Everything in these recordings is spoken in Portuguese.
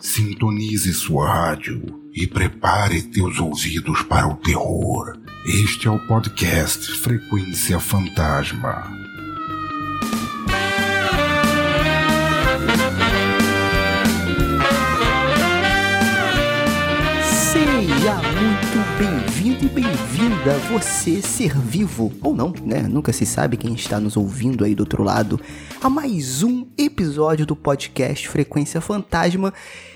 Sintonize sua rádio e prepare teus ouvidos para o terror. Este é o podcast Frequência Fantasma. Bem-vinda, você ser vivo ou não, né? Nunca se sabe quem está nos ouvindo aí do outro lado, a mais um episódio do podcast Frequência Fantasma.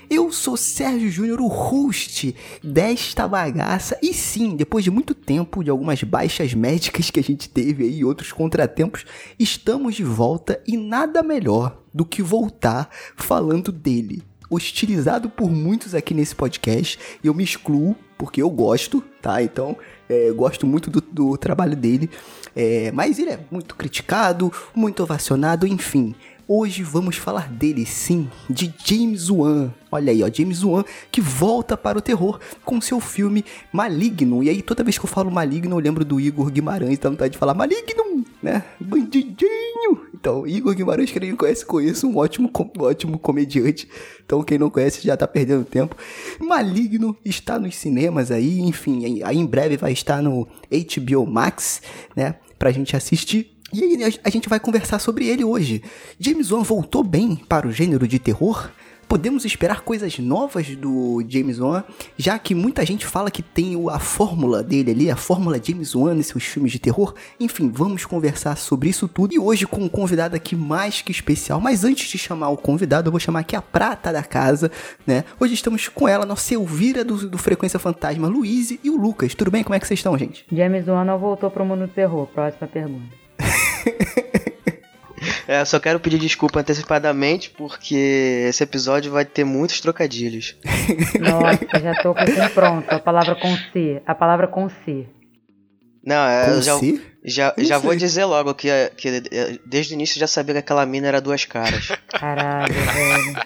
Eu sou Sérgio Júnior, o host desta bagaça. E sim, depois de muito tempo, de algumas baixas médicas que a gente teve aí outros contratempos, estamos de volta e nada melhor do que voltar falando dele hostilizado por muitos aqui nesse podcast. E eu me excluo porque eu gosto, tá? Então, é, gosto muito do, do trabalho dele. É, mas ele é muito criticado, muito ovacionado, enfim. Hoje vamos falar dele, sim, de James Wan. Olha aí, ó, James Wan que volta para o terror com seu filme Maligno. E aí, toda vez que eu falo Maligno, eu lembro do Igor Guimarães, dá vontade de falar Maligno, né? Bandidinho. Então, Igor Guimarães, que ninguém conhece, conheço, um ótimo, um ótimo comediante. Então, quem não conhece já tá perdendo tempo. Maligno está nos cinemas aí, enfim, aí em breve vai estar no HBO Max, né? Pra gente assistir. E aí a gente vai conversar sobre ele hoje. James Wan voltou bem para o gênero de terror? Podemos esperar coisas novas do James Wan, já que muita gente fala que tem a fórmula dele ali, a fórmula James Wan nos seus filmes de terror. Enfim, vamos conversar sobre isso tudo e hoje com um convidado aqui mais que especial. Mas antes de chamar o convidado, eu vou chamar aqui a prata da casa, né? Hoje estamos com ela, nossa Elvira do, do Frequência Fantasma, Luiz e o Lucas. Tudo bem? Como é que vocês estão, gente? James Wan não voltou pro mundo do terror. Próxima pergunta. É, só quero pedir desculpa antecipadamente porque esse episódio vai ter muitos trocadilhos. Nossa, já tô com isso pronto. A palavra com C. A palavra com C. Não, é, Com eu já, C? já, Não já vou sei. dizer logo que, que desde o início já sabia que aquela mina era duas caras. Caralho, velho.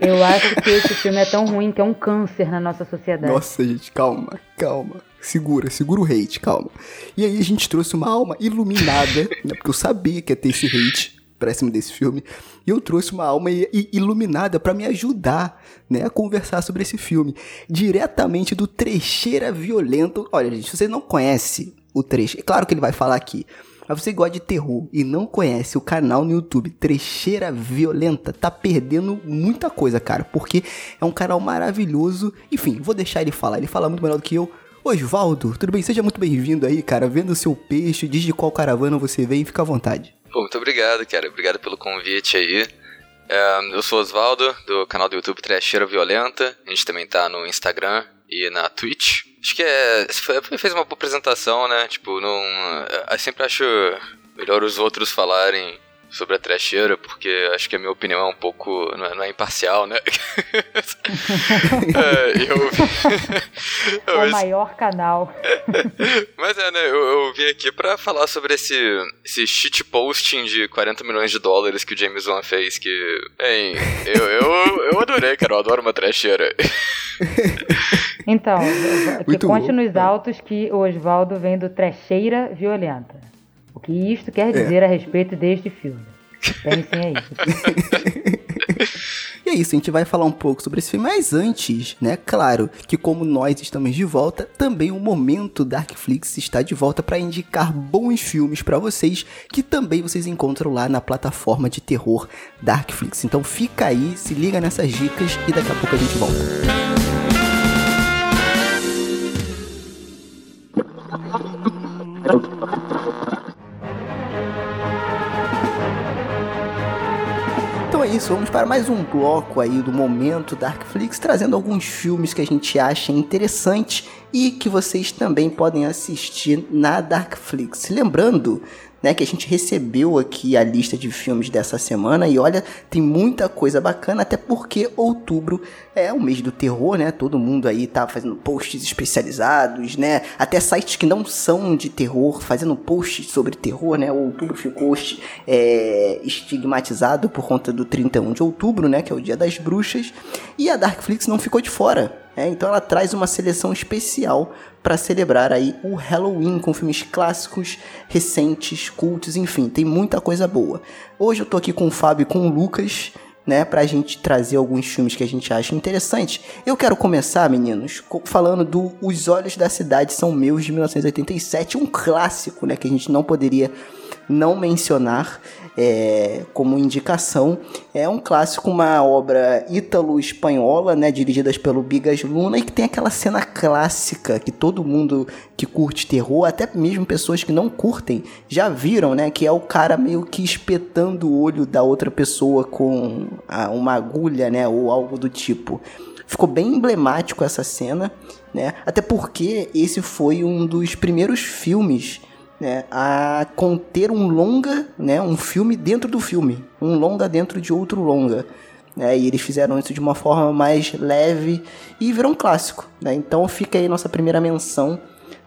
Eu acho que esse filme é tão ruim que é um câncer na nossa sociedade. Nossa, gente, calma, calma. Segura, segura o hate, calma. E aí a gente trouxe uma alma iluminada, né? Porque eu sabia que ia ter esse hate pra cima desse filme. E eu trouxe uma alma iluminada pra me ajudar, né, a conversar sobre esse filme. Diretamente do Trecheira Violento. Olha, gente, se você não conhece o trecho, é claro que ele vai falar aqui. Mas você gosta de terror e não conhece o canal no YouTube Trecheira Violenta, tá perdendo muita coisa, cara, porque é um canal maravilhoso. Enfim, vou deixar ele falar, ele fala muito melhor do que eu. Osvaldo, tudo bem? Seja muito bem-vindo aí, cara. Vendo o seu peixe, diz de qual caravana você vem, fica à vontade. Pô, muito obrigado, cara. Obrigado pelo convite aí. É, eu sou Osvaldo, do canal do YouTube Trecheira Violenta. A gente também tá no Instagram e na Twitch. Acho que é. Fez uma boa apresentação, né? Tipo, não. Eu sempre acho melhor os outros falarem sobre a trecheira, porque acho que a minha opinião é um pouco. não é, não é imparcial, né? é, eu. eu É o maior canal. Mas é, né, eu, eu vim aqui pra falar sobre esse, esse shitposting de 40 milhões de dólares que o James Wan fez, que, bem, eu, eu, eu adorei, cara, eu adoro uma trecheira. Então, que Muito conste bom. nos autos que o Oswaldo vem do Trecheira Violenta. O que isto quer dizer a respeito deste filme? Pensem aí. E é isso, a gente vai falar um pouco sobre esse filme, mas antes, né, claro, que como nós estamos de volta, também o momento Darkflix está de volta para indicar bons filmes para vocês, que também vocês encontram lá na plataforma de terror Darkflix. Então fica aí, se liga nessas dicas e daqui a pouco a gente volta. Então é isso, vamos para mais um bloco aí do momento Darkflix, trazendo alguns filmes que a gente acha interessante e que vocês também podem assistir na Darkflix. Lembrando, né, que a gente recebeu aqui a lista de filmes dessa semana e olha, tem muita coisa bacana, até porque outubro é o mês do terror, né? Todo mundo aí tá fazendo posts especializados, né? Até sites que não são de terror fazendo posts sobre terror, né? O outubro ficou é, estigmatizado por conta do 31 de outubro, né? Que é o dia das bruxas. E a Darkflix não ficou de fora. Né? então ela traz uma seleção especial para celebrar aí o Halloween com filmes clássicos, recentes, cultos, enfim, tem muita coisa boa. Hoje eu tô aqui com o Fábio e com o Lucas. né, pra gente trazer alguns filmes que a gente acha interessantes. Eu quero começar, meninos, falando do Os Olhos da Cidade São Meus, de 1987, um clássico, né, que a gente não poderia não mencionar é, como indicação. É um clássico, uma obra ítalo-espanhola, né, dirigidas pelo Bigas Luna, e que tem aquela cena clássica que todo mundo que curte terror, até mesmo pessoas que não curtem, já viram, né, que é o cara meio que espetando o olho da outra pessoa com uma agulha, né, ou algo do tipo. Ficou bem emblemático essa cena, né? Até porque esse foi um dos primeiros filmes né, a conter um longa, né, um filme dentro do filme, um longa dentro de outro longa. Né, e eles fizeram isso de uma forma mais leve e virou um clássico. Né? Então fica aí nossa primeira menção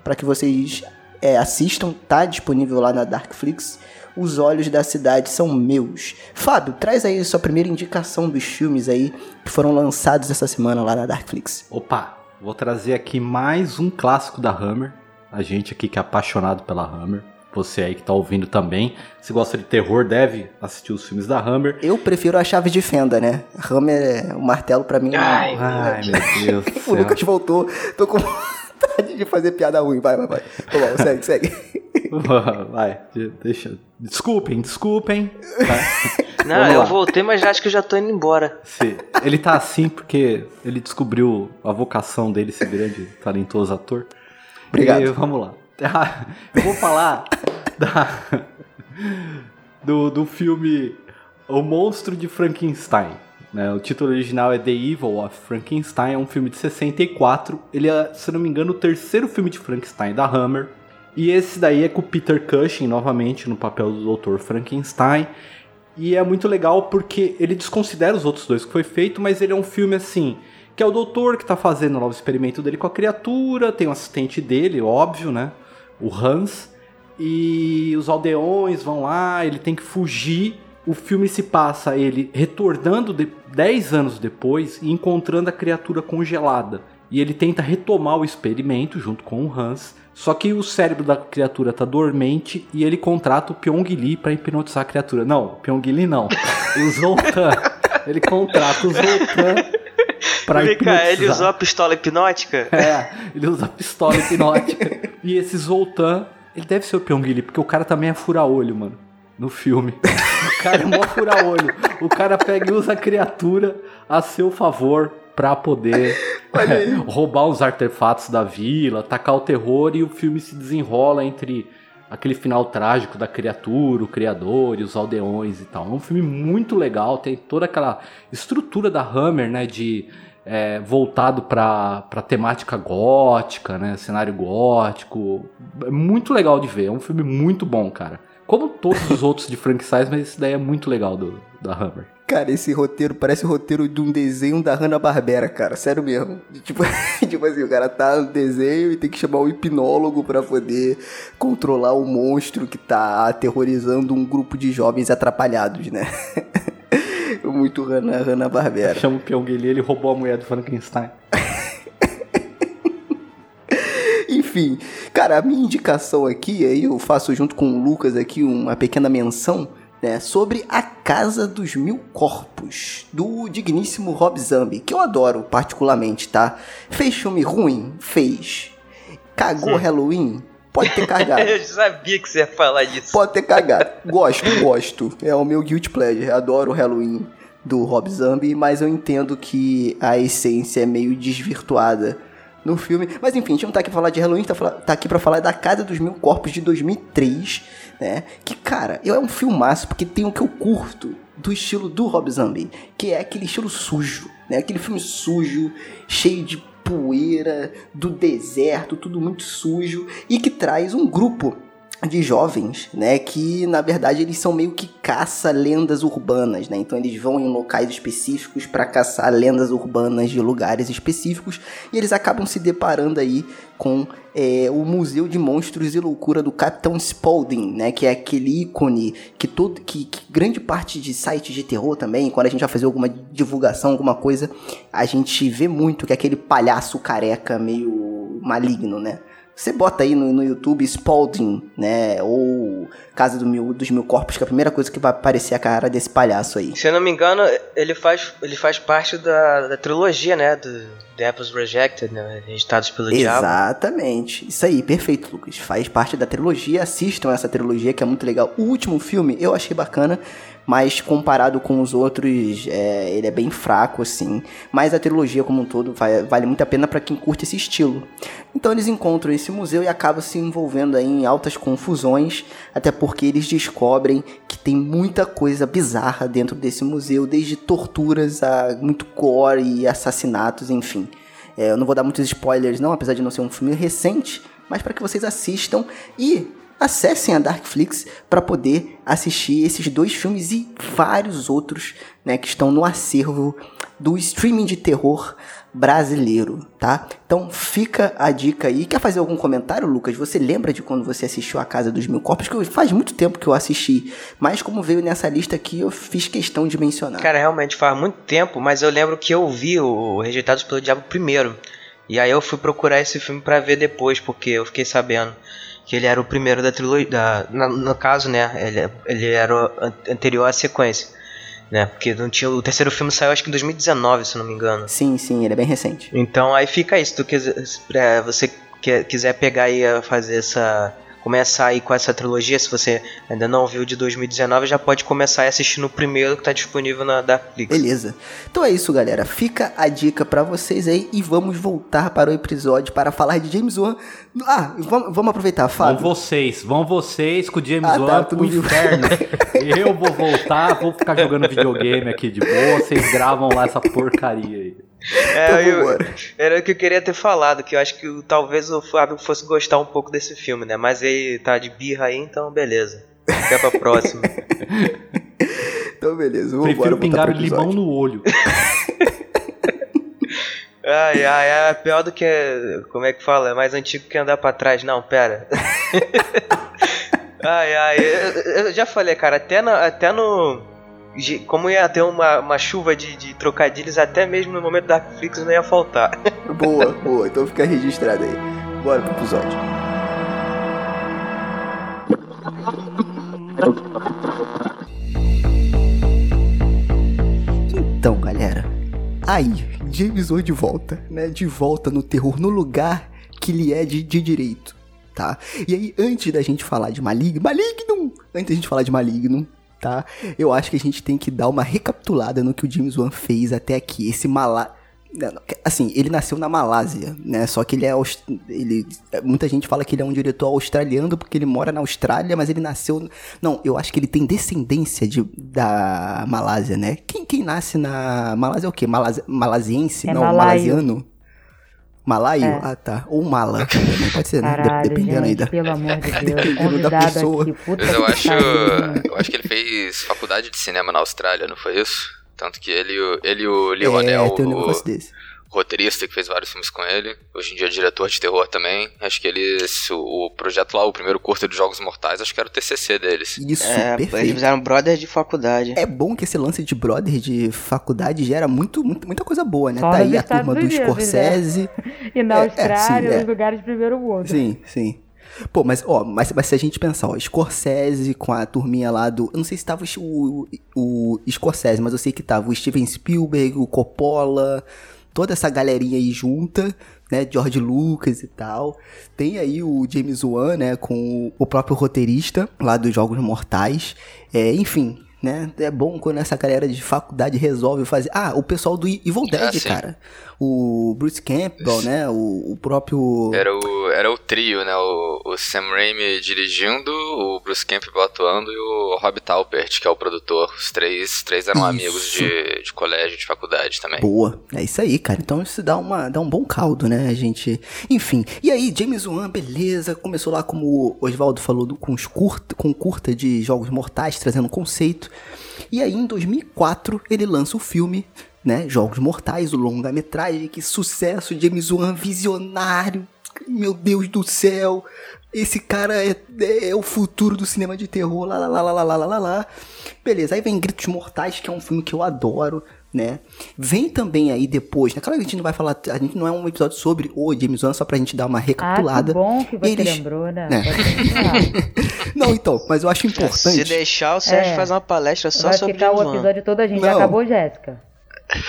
para que vocês é, assistam, tá disponível lá na Darkflix. Os Olhos da Cidade São Meus. Fábio, traz aí sua primeira indicação dos filmes aí que foram lançados essa semana lá na Darkflix. Opa, vou trazer aqui mais um clássico da Hammer, a gente aqui que é apaixonado pela Hammer. Você aí que tá ouvindo também. Se gosta de terror, deve assistir os filmes da Hammer. Eu prefiro a chave de fenda, né? Hammer, é, o martelo para mim. Ai, ai meu Deus. o Lucas voltou. Tô com vontade de fazer piada ruim. Vai, vai, vai. Bom, segue, segue. Vai, deixa. Desculpem, desculpem. Tá? Não, eu voltei, mas acho que eu já tô indo embora. Sim. Ele tá assim porque ele descobriu a vocação dele, esse grande, talentoso ator. Obrigado. E, vamos lá. Eu vou falar da, do, do filme O Monstro de Frankenstein. Né? O título original é The Evil of Frankenstein, é um filme de 64. Ele é, se não me engano, o terceiro filme de Frankenstein da Hammer. E esse daí é com o Peter Cushing, novamente, no papel do Dr. Frankenstein. E é muito legal porque ele desconsidera os outros dois que foi feito, mas ele é um filme assim que é o doutor que tá fazendo lá o experimento dele com a criatura, tem o um assistente dele, óbvio, né? O Hans. E os aldeões vão lá, ele tem que fugir. O filme se passa ele retornando 10 anos depois e encontrando a criatura congelada. E ele tenta retomar o experimento junto com o Hans. Só que o cérebro da criatura tá dormente e ele contrata o Pyong Lee para hipnotizar a criatura. Não, Pyong Lee não. O Zoltan. ele contrata o Zoltan pra hipnotizar. ele usou a pistola hipnótica? É, ele usa a pistola hipnótica. e esse Zoltan, ele deve ser o Pyong porque o cara também é fura-olho, mano. No filme. O cara é mó fura-olho. O cara pega e usa a criatura a seu favor pra poder é, roubar os artefatos da vila, tacar o terror e o filme se desenrola entre aquele final trágico da criatura, o criador e os aldeões e tal. É um filme muito legal, tem toda aquela estrutura da Hammer, né, de é, voltado para temática gótica, né? Cenário gótico. É muito legal de ver. É um filme muito bom, cara. Como todos os outros de Frank Size, mas esse daí é muito legal do, da Hammer. Cara, esse roteiro parece o roteiro de um desenho da Hanna-Barbera, cara. Sério mesmo. Tipo, tipo assim, o cara tá no desenho e tem que chamar o hipnólogo para poder controlar o monstro que tá aterrorizando um grupo de jovens atrapalhados, né? Muito Hanna, Hanna Barbera. Chama o Pyong Lee, ele roubou a mulher do Frankenstein. Enfim, cara, a minha indicação aqui, aí eu faço junto com o Lucas aqui uma pequena menção, né, sobre A Casa dos Mil Corpos, do digníssimo Rob Zombie, que eu adoro particularmente, tá? Fez filme ruim? Fez. Cagou Sim. Halloween? Pode ter cagado. eu sabia que você ia falar disso. Pode ter cagado. Gosto, gosto. É o meu guilty pleasure. Adoro o Halloween do Rob Zombie, mas eu entendo que a essência é meio desvirtuada no filme. Mas enfim, a gente não tá aqui pra falar de Halloween, tá, tá aqui pra falar da Casa dos Mil Corpos de 2003, né? Que, cara, é um filmaço porque tem o que eu curto do estilo do Rob Zombie, que é aquele estilo sujo, né? Aquele filme sujo, cheio de poeira, do deserto, tudo muito sujo, e que traz um grupo de jovens, né, que na verdade eles são meio que caça lendas urbanas, né? Então eles vão em locais específicos para caçar lendas urbanas de lugares específicos e eles acabam se deparando aí com é, o Museu de Monstros e Loucura do Capitão Spaulding, né? Que é aquele ícone que todo que, que grande parte de sites de terror também, quando a gente vai fazer alguma divulgação, alguma coisa, a gente vê muito que é aquele palhaço careca meio maligno, né? Você bota aí no, no YouTube Spalding, né? Ou Casa do Mil, dos Mil Corpos, que é a primeira coisa que vai aparecer a cara desse palhaço aí. Se eu não me engano, ele faz, ele faz parte da, da trilogia, né? Do The Apples Rejected, né? Registrados pelo Diabo. Exatamente. Isso aí, perfeito, Lucas. Faz parte da trilogia. Assistam essa trilogia que é muito legal. O último filme eu achei bacana mas comparado com os outros, é, ele é bem fraco, assim. Mas a trilogia como um todo vai, vale muito a pena para quem curte esse estilo. Então eles encontram esse museu e acabam se envolvendo aí em altas confusões, até porque eles descobrem que tem muita coisa bizarra dentro desse museu, desde torturas a muito gore e assassinatos, enfim. É, eu não vou dar muitos spoilers não, apesar de não ser um filme recente, mas para que vocês assistam e acessem a Darkflix para poder assistir esses dois filmes e vários outros né, que estão no acervo do streaming de terror brasileiro, tá? Então fica a dica aí. Quer fazer algum comentário, Lucas? Você lembra de quando você assistiu A Casa dos Mil Corpos? Que faz muito tempo que eu assisti, mas como veio nessa lista aqui, eu fiz questão de mencionar. Cara, realmente faz muito tempo, mas eu lembro que eu vi o Rejeitados pelo Diabo primeiro. E aí eu fui procurar esse filme para ver depois, porque eu fiquei sabendo que ele era o primeiro da trilogia. No caso, né? Ele, ele era o anterior à sequência. Né? Porque não tinha, o terceiro filme saiu acho que em 2019, se não me engano. Sim, sim, ele é bem recente. Então aí fica isso. Tu quiser, você quiser pegar e fazer essa começar aí com essa trilogia, se você ainda não viu de 2019, já pode começar a assistir no primeiro que está disponível na Netflix. Beleza. Então é isso, galera. Fica a dica para vocês aí e vamos voltar para o episódio para falar de James Wan. Ah, vamos, vamos aproveitar, Fábio. Vão vocês, vão vocês com o James ah, Wan tá, pro inferno. Eu vou voltar, vou ficar jogando videogame aqui de boa, vocês gravam lá essa porcaria aí. É, eu, era o que eu queria ter falado, que eu acho que talvez o Fábio fosse gostar um pouco desse filme, né? Mas ele tá de birra aí, então beleza. Fica pra próxima. então beleza, vamos Prefiro pingar o limão no olho. ai, ai, é pior do que. Como é que fala? É mais antigo que andar pra trás. Não, pera. ai, ai, eu, eu, já falei, cara, até, na, até no como ia ter uma, uma chuva de, de trocadilhos, até mesmo no momento da Netflix não ia faltar. boa, boa. Então fica registrado aí. Bora pro episódio. Então, galera, aí, James Wan de volta, né? De volta no terror, no lugar que lhe é de, de direito, tá? E aí, antes da gente falar de Maligno, Maligno! Antes da gente falar de Maligno, tá? Eu acho que a gente tem que dar uma recapitulada no que o James Wan fez até aqui. Esse malá assim, ele nasceu na Malásia, né? Só que ele é ele muita gente fala que ele é um diretor australiano porque ele mora na Austrália, mas ele nasceu não, eu acho que ele tem descendência de, da Malásia, né? Quem, quem nasce na Malásia é o quê? Malasi, malasiense, é não, malaio. malasiano? Malaio? É. Ah, tá. Ou mala. Também pode ser, né? Caralho, Dependendo gente, aí da. Pelo amor de Deus. Dependendo da pessoa. Aqui, Mas eu acho. Eu acho que ele fez faculdade de cinema na Austrália, não foi isso? Tanto que ele, ele e o Leonel. É, tem um negócio o... desse roteirista que fez vários filmes com ele. Hoje em dia é diretor de terror também. Acho que ele. O, projeto lá, o primeiro curso de Jogos Mortais, acho que era o TCC deles. Isso, é, perfeito. Eles fizeram brother de faculdade. É bom que esse lance de brother de faculdade gera muito, muito muita coisa boa, né? Só tá aí a turma do né? Scorsese. Né? E na é, Austrália, é, sim, nos lugares de primeiro mundo. Sim, sim. Pô, mas, ó, mas, mas se a gente pensar, ó, Scorsese com a turminha lá do. Eu não sei se tava o, o, o Scorsese, mas eu sei que tava o Steven Spielberg, o Coppola, toda essa galerinha aí junta, né, George Lucas e tal. Tem aí o James Wan, né, com o próprio roteirista lá dos Jogos Mortais. É, enfim, né? É bom quando essa galera de faculdade resolve fazer. Ah, o pessoal do Evil Dead, ah, cara. O Bruce Campbell, né? O, o, próprio. Era o, era o trio, né? O, o Sam Raimi dirigindo, o Bruce Campbell atuando e o Rob Taubert, que é o produtor. Os três, três eram isso. amigos de, de colégio, de faculdade também. Boa. É isso aí, cara. Então isso dá, uma, dá um bom caldo, né, a gente? Enfim. E aí, James Wan, beleza. Começou lá, como o Oswaldo falou, com, os curta, com curta de Jogos Mortais, trazendo conceito. E aí, em 2004, ele lança o filme, né? Jogos Mortais, o longa-metragem, que sucesso, James Wan, visionário, meu Deus do céu, esse cara é, é, é, o futuro do cinema de terror, lá, lá, lá, lá, lá, lá, lá. Beleza, aí vem Gritos Mortais, que é um filme que eu adoro, né? Vem também aí depois, né? Claro que a gente não vai falar, a gente não é um episódio sobre o James Wan, só pra gente dar uma recapitulada. Ah, que bom que você Eles... lembrou, né? né? não, então, mas eu acho importante... Se deixar, o Sérgio é, faz uma palestra só vai sobre o James Vai ficar o episódio todo, a gente não. acabou, Jéssica.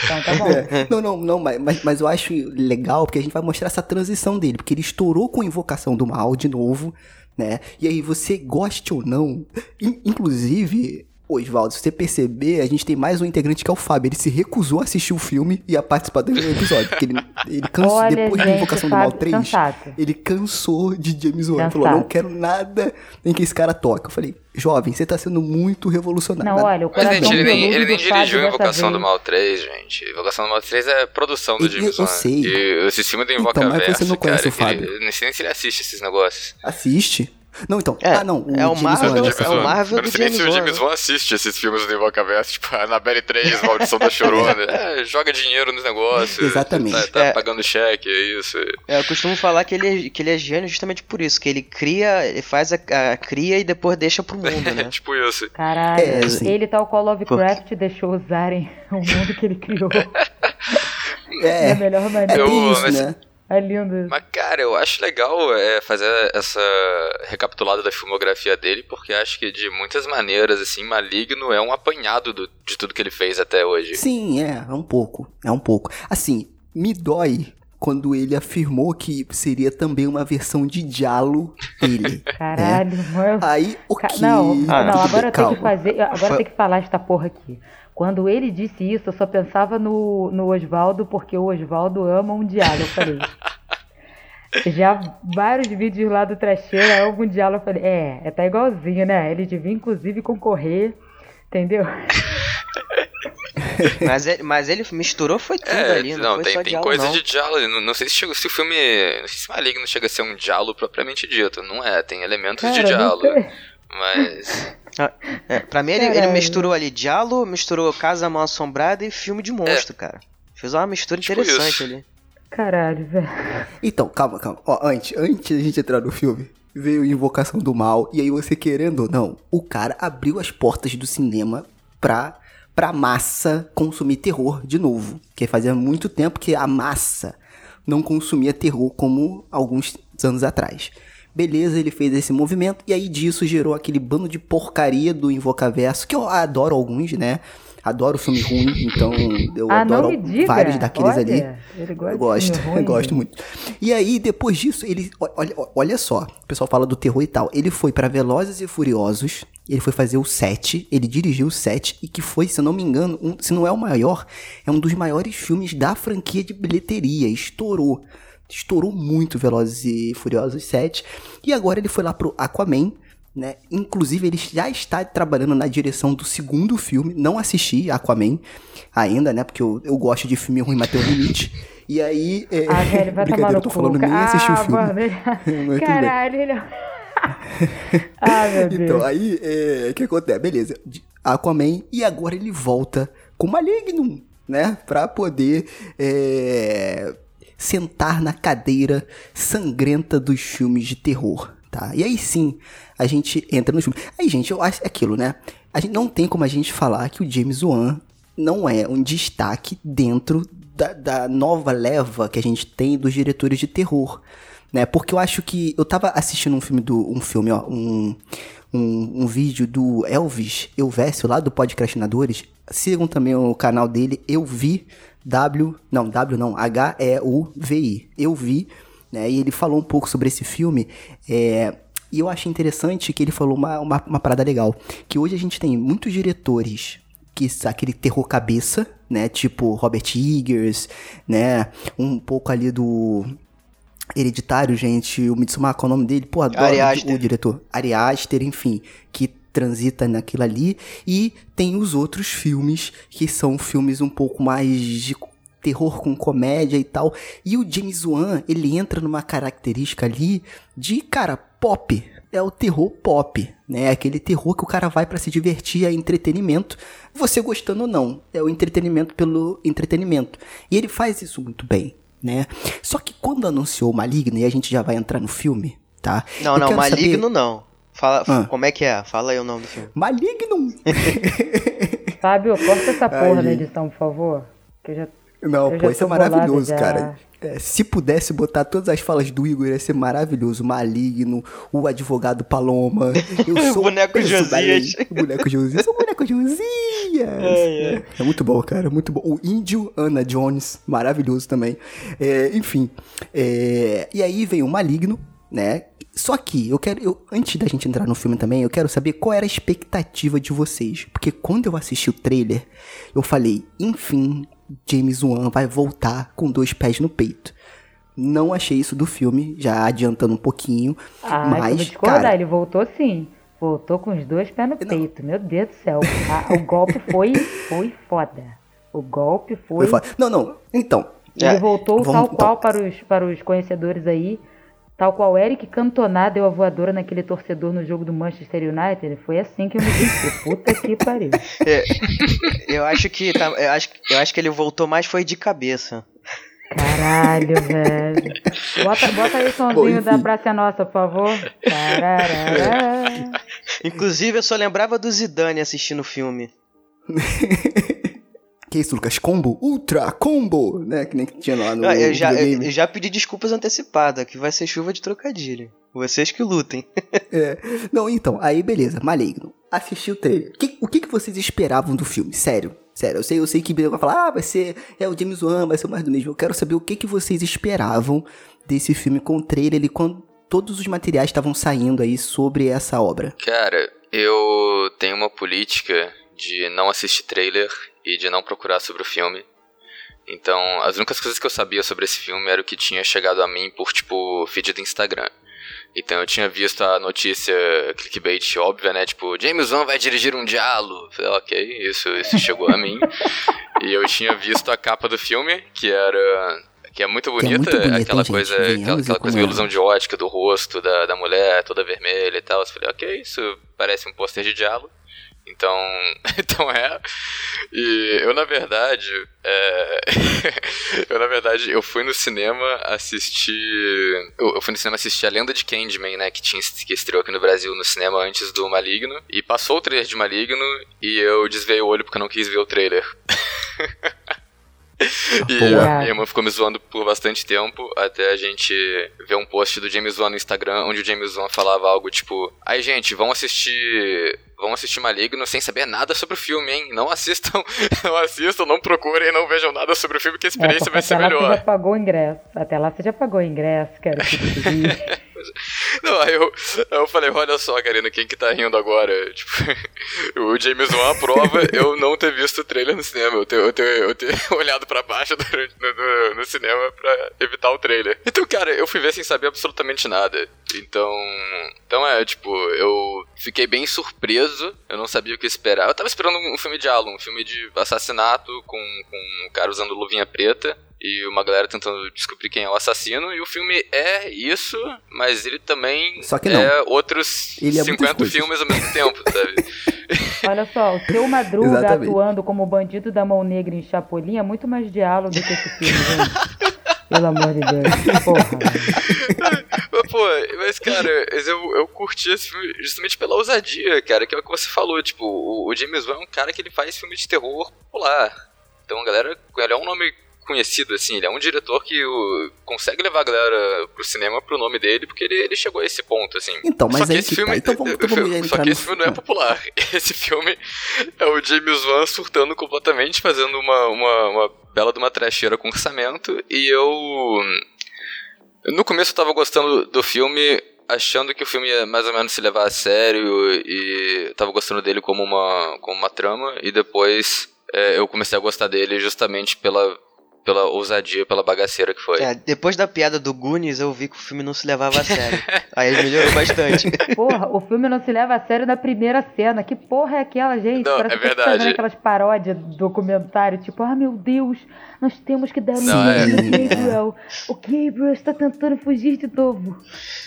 Então tá bom. É, não, não, não, mas, mas, eu acho legal porque a gente vai mostrar essa transição dele, porque ele estourou com Invocação do Mal de novo, né? E aí você goste ou não, in- inclusive, Oswaldo, se você perceber, a gente tem mais um integrante que é o Fábio. Ele se recusou a assistir o filme e a participar do episódio, porque ele, ele cansou, Olha, depois de gente, Invocação do Mal Fábio, 3, sensato. ele cansou de James Wan. Ele falou, não quero nada em que esse cara toque. Eu falei, jovem, você tá sendo muito revolucionário. Não, olha, o Mas, coração gente, ele nem, ele nem Fábio dirigiu Invocação do. Mal 3, gente. Invocação do Mal 3 é produção do Eu- James eu Wan. sei. E esse filme do Então, Invocaverso, mas você não conhece cara, o Fábio. Ele, eu nem sei nem se ele assiste esses negócios. Assiste. Não, então. É, ah, não. é o James Marvel- Wan, é o Marvel Eu não do sei nem se o James Wan, James assiste esses filmes do Invocaverso, tipo Annabelle 3, Maldição da Chorona. É, joga dinheiro nos negócios. Exatamente. Tá, tá É. pagando cheque, é isso. É, eu costumo falar que ele, é- que ele é gênio justamente por isso, que ele cria, ele faz a, a cria e depois deixa pro mundo, É né? tipo isso. Caralho, É, sim. ele tal qual Lovecraft deixou usarem o mundo que ele criou da É, melhor é maneira. Eu- bem isso, mas- né? É lindo. Mas, cara, eu acho legal é, fazer essa recapitulada da filmografia dele, porque acho que de muitas maneiras, assim, Maligno é um apanhado do- de tudo que ele fez até hoje. Sim, é, é um pouco. É um pouco. Assim, me dói quando ele afirmou que seria também uma versão de Diallo dele. Caralho, mano. Aí, o Ca- que... Não, Ah, não, agora bem, eu tenho calma. que fazer. Agora eu tenho que falar esta porra aqui. Quando ele disse isso, eu só pensava no, no Oswaldo, porque o Oswaldo ama um diálogo. Eu falei. Já vários vídeos lá do Trecheira amam um diálogo. Eu falei, é, é tá igualzinho, né? Ele devia inclusive concorrer, entendeu? Mas ele, mas ele misturou foi tudo É, ali, não, não, foi tem, só tem diálogo, coisa não. de diálogo. Não, não sei se, chega- se o filme. Não sei se Maligno chega a ser um diálogo propriamente dito. Não é, tem elementos de Cara, não diálogo. Mas. É, pra mim, ele, ele misturou ali diálogo, misturou Casa Mal Assombrada e filme de monstro, cara. Fez uma mistura Tipo interessante isso. ali. Caralho, velho. Então, calma, calma. Ó, antes, antes da gente entrar no filme, veio Invocação do Mal, e aí você querendo ou não, o cara abriu as portas do cinema pra, pra massa consumir terror de novo. Que fazia muito tempo que a massa não consumia terror como alguns anos atrás. Beleza, ele fez esse movimento, e aí disso gerou aquele bando de porcaria do Invocaverso, que eu adoro alguns, né? Adoro filme ruim, então eu ah, adoro vários daqueles Olha, ali. Eu gosto, eu gosto muito. E aí, depois disso, ele. Olha, olha só, o pessoal fala do terror e tal. Ele foi pra Velozes e Furiosos, ele foi fazer o 7, ele dirigiu o 7, e que foi, se eu não me engano, um- se não é o maior, é um dos maiores filmes da franquia de bilheteria. Estourou. Estourou muito Velozes e Furiosos 7. E agora ele foi lá pro Aquaman. Né? Inclusive, ele já está trabalhando na direção do segundo filme. Não assisti Aquaman ainda, né? Porque eu, eu gosto de filme ruim, mas tem um limite. E aí. É... Ah, velho, vai tomar no eu tô falando, nem ah, assisti o filme. Mano. Caralho, ele... ah, meu Deus. Então, aí, é, o que acontece? Beleza, Aquaman, e agora ele volta com Maligno, né? Pra poder é, sentar na cadeira sangrenta dos filmes de terror, tá? E aí sim, a gente entra no filme. Aí, gente, eu acho aquilo, né? A gente não tem como a gente falar que o James Wan não é um destaque dentro da, da nova leva que a gente tem dos diretores de terror né? Porque eu acho que eu tava assistindo um filme do um filme, ó, um um, um vídeo do Elvis Elvésio lá do Podcastinadores. Sigam também o canal dele, eu vi W, não, W não, H E U V I. Eu vi, né? E ele falou um pouco sobre esse filme, é, e eu achei interessante que ele falou uma, uma, uma parada legal, que hoje a gente tem muitos diretores que aquele terror cabeça, né? Tipo Robert Eggers, né? Um pouco ali do Hereditário, gente, o Midsommar, qual é o nome dele? Pô, adoro o, o diretor. Ari Aster, enfim, que transita naquilo ali. E tem os outros filmes, que são filmes um pouco mais de terror com comédia e tal. E o James Wan, ele entra numa característica ali de, cara, pop. É o terror pop, né? Aquele terror que o cara vai pra se divertir, é entretenimento. Você gostando ou não, é o entretenimento pelo entretenimento. E ele faz isso muito bem, né? Só que quando anunciou Maligno, e a gente já vai entrar no filme, tá? Não, Eu não, Maligno saber- não. Fala, Ah. Como é que é? Fala aí o nome do filme. Maligno! Fábio, corta essa porra na gente. edição, por favor. Que eu já... Não, pô, isso é maravilhoso, já. cara. É, se pudesse botar todas as falas do Igor, ia ser maravilhoso. Maligno, o advogado Paloma. Eu O sou boneco da lei. Josias. O boneco Josias. Eu sou o boneco Josias. É, é muito bom, cara. Muito bom. O índio Ana Jones, maravilhoso também. É, enfim. é, e aí vem o Maligno, né? Só que eu quero, eu, antes da gente entrar no filme também, eu quero saber qual era a expectativa de vocês. Porque quando eu assisti o trailer, eu falei, enfim, James Wan vai voltar com dois pés no peito. Não achei isso do filme, já adiantando um pouquinho. Ah, mas, mas, discordar, cara, ele voltou sim. Voltou com os dois pés no peito. Meu Deus do céu. Ah, o golpe foi, foi foda. O golpe foi. foi foda. Não, não. Então, Ele É, voltou vamos- tal então. qual para os, para os conhecedores aí. Tal qual Eric Cantona deu a voadora naquele torcedor no jogo do Manchester United. Foi assim que eu me senti. Puta que pariu. É, eu acho que tá, eu acho, eu acho que ele voltou mais foi de cabeça. Caralho, velho. Bota, bota aí o somzinho da. Praça é Nossa, por favor. Tararara. Inclusive eu só lembrava do Zidane assistindo o filme. que isso, Lucas? Combo? Ultra Combo! Né? Que nem que tinha lá no Ah, eu, já, eu, já pedi desculpas antecipadas, que vai ser chuva de trocadilho. Vocês que lutem. É. Não, então, aí beleza, Maligno. Assisti o trailer. Que- o que, que vocês esperavam do filme? Sério, sério. Eu sei, eu sei que vai falar, ah, vai ser é o James Wan, vai ser mais do mesmo. Eu quero saber o que, que vocês esperavam desse filme com o trailer e quando todos os materiais estavam saindo aí sobre essa obra. Cara, eu tenho uma política de não assistir trailer e de não procurar sobre o filme. Então, as únicas coisas que eu sabia sobre esse filme era o que tinha chegado a mim por, tipo, feed do Instagram. Então eu tinha visto a notícia clickbait óbvia, né? Tipo, James Wan vai dirigir um diálogo. Falei, ok, isso, isso chegou a mim. E eu tinha visto a capa do filme, que era. Que é muito bonita, muito bonita, aquela gente? coisa, aquela, aquela coisa convenhamos. ilusão de ótica do rosto da, da mulher, toda vermelha e tal. Eu falei, ok, isso parece um pôster de diálogo. Então, então é. E eu, na verdade, é, eu, na verdade, eu fui no cinema assistir. Eu, fui no cinema assistir A Lenda de Candyman, né? Que, tinha, que estreou aqui no Brasil no cinema antes do Maligno. E passou o trailer de Maligno e eu desviei o olho porque eu não quis ver o trailer. E Boa. a minha irmã ficou me zoando por bastante tempo, até a gente ver um post do James Wan no Instagram, onde o James Wan falava algo tipo: Ai, gente, vão assistir. Vão assistir Maligno sem saber nada sobre o filme, hein? Não assistam, não assistam, não procurem, não vejam nada sobre o filme, que a É, experiência porque vai ser até lá você melhor. já pagou o ingresso. Até lá você já pagou o ingresso, quero diga. Não, aí eu, aí eu falei, olha só, Karina, quem que tá rindo agora? Tipo, o James Wan aprova eu não ter visto o trailer no cinema, eu ter, eu ter, eu ter olhado pra baixo durante- no, no- no cinema pra evitar o trailer. Então, cara, eu fui ver sem saber absolutamente nada. Então, então é, tipo, eu fiquei bem surpreso, eu não sabia o que esperar. Eu tava esperando um filme de Alan, um filme de assassinato com, com um cara usando luvinha preta e uma galera tentando descobrir quem é o assassino. E o filme é isso, mas ele também Só que não. é outros Ele é muitas 50 coisas. filmes ao mesmo tempo, sabe? Olha só, o seu Madruga Exatamente. atuando como bandido da mão negra em Chapolin é muito mais diálogo do que esse filme, gente. Pelo amor de Deus. Porra. velho. Mas, pô, mas, cara, eu, eu curti esse filme justamente pela ousadia, cara, que é o que você falou, tipo, o, o James Wan é um cara que ele faz filme de terror popular. Então a galera, ele é um nome conhecido, assim, ele é um diretor que o, consegue levar a galera pro cinema pro nome dele, porque ele, ele chegou a esse ponto, assim. Então, mas Só que esse tá. filme, Então vamos- então vamos Só que esse filme não é popular. Esse filme é o James Wan surtando completamente, fazendo uma, uma, uma bela de uma trecheira com orçamento, e eu... No começo eu tava gostando do filme, achando que o filme ia mais ou menos se levar a sério, e tava gostando dele como uma, como uma trama, e depois é, eu comecei a gostar dele justamente pela, pela ousadia, pela bagaceira que foi. É, depois da piada do Goonies, eu vi que o filme não se levava a sério. Aí melhorou bastante. Porra, o filme não se leva a sério na primeira cena. Que porra é aquela, gente? Não, Parece é que tá verdade. fazendo aquelas paródias do documentário, tipo, ah meu Deus, nós temos que dar um Não, é- Gabriel. O Gabriel está tentando fugir de novo.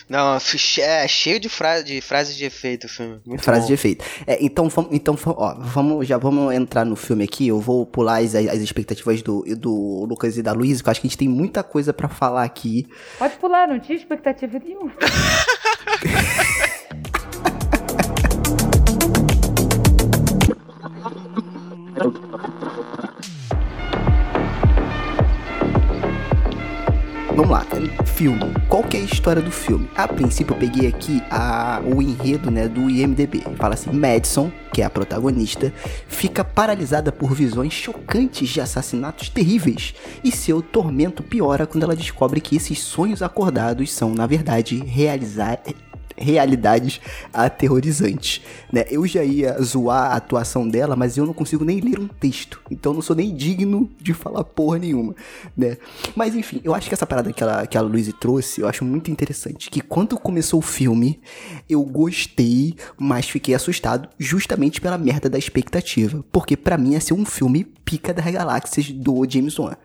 Não, é cheio de, fra de frases de efeito o filme. Muito Frase bom. de efeito. É, então, vamos, então ó, vamos, já vamos entrar no filme aqui. Eu vou pular as, as expectativas do, do Lucas e da Luísa, que eu acho que a gente tem muita coisa pra falar aqui. Pode pular, não tinha expectativa nenhuma. Vamos lá, filme. Qual que é a história do filme? A princípio eu peguei aqui a, o enredo né, do IMDB. Fala assim, Madison, que é a protagonista, fica paralisada por visões chocantes de assassinatos terríveis e seu tormento piora quando ela descobre que esses sonhos acordados são, na verdade, realizar realidades aterrorizantes, né? Eu já ia zoar a atuação dela, mas eu não consigo nem ler um texto, então não sou nem digno de falar porra nenhuma, né? Mas enfim, eu acho que essa parada que, ela, que a Luiz trouxe, eu acho muito interessante, que quando começou o filme, eu gostei, mas fiquei assustado justamente pela merda da expectativa, porque para mim ia ser um filme pica das galáxias do James Wan.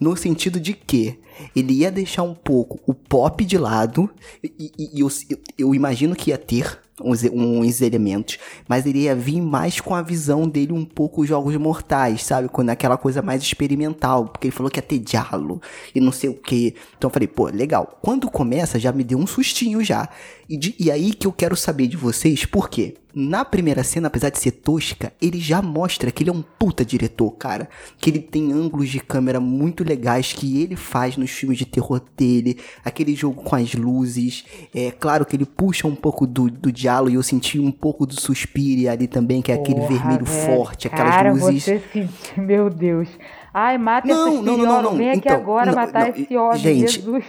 No sentido de que ele ia deixar um pouco o pop de lado, e, e, e eu, eu, imagino que ia ter uns, uns, elementos, mas ele ia vir mais com a visão dele um pouco jogos mortais, sabe? Quando aquela coisa mais experimental, porque ele falou que ia ter diálogo e não sei o que. Então eu falei, pô, legal. Quando começa, já me deu um sustinho já. E, de, e aí que eu quero saber de vocês, por quê? Na primeira cena, apesar de ser tosca, ele já mostra que ele é um puta diretor, cara. Que ele tem ângulos de câmera muito legais que ele faz nos filmes de terror dele. Aquele jogo com as luzes. É claro que ele puxa um pouco do, do diálogo e eu senti um pouco do suspire ali também, que é aquele Porra, vermelho velho. forte, aquelas Cara, luzes. Você se... Meu Deus. Ai, mata Não, esse não, não, não, não. Vem aqui Então, agora não, matar não, esse homem, gente, Jesus.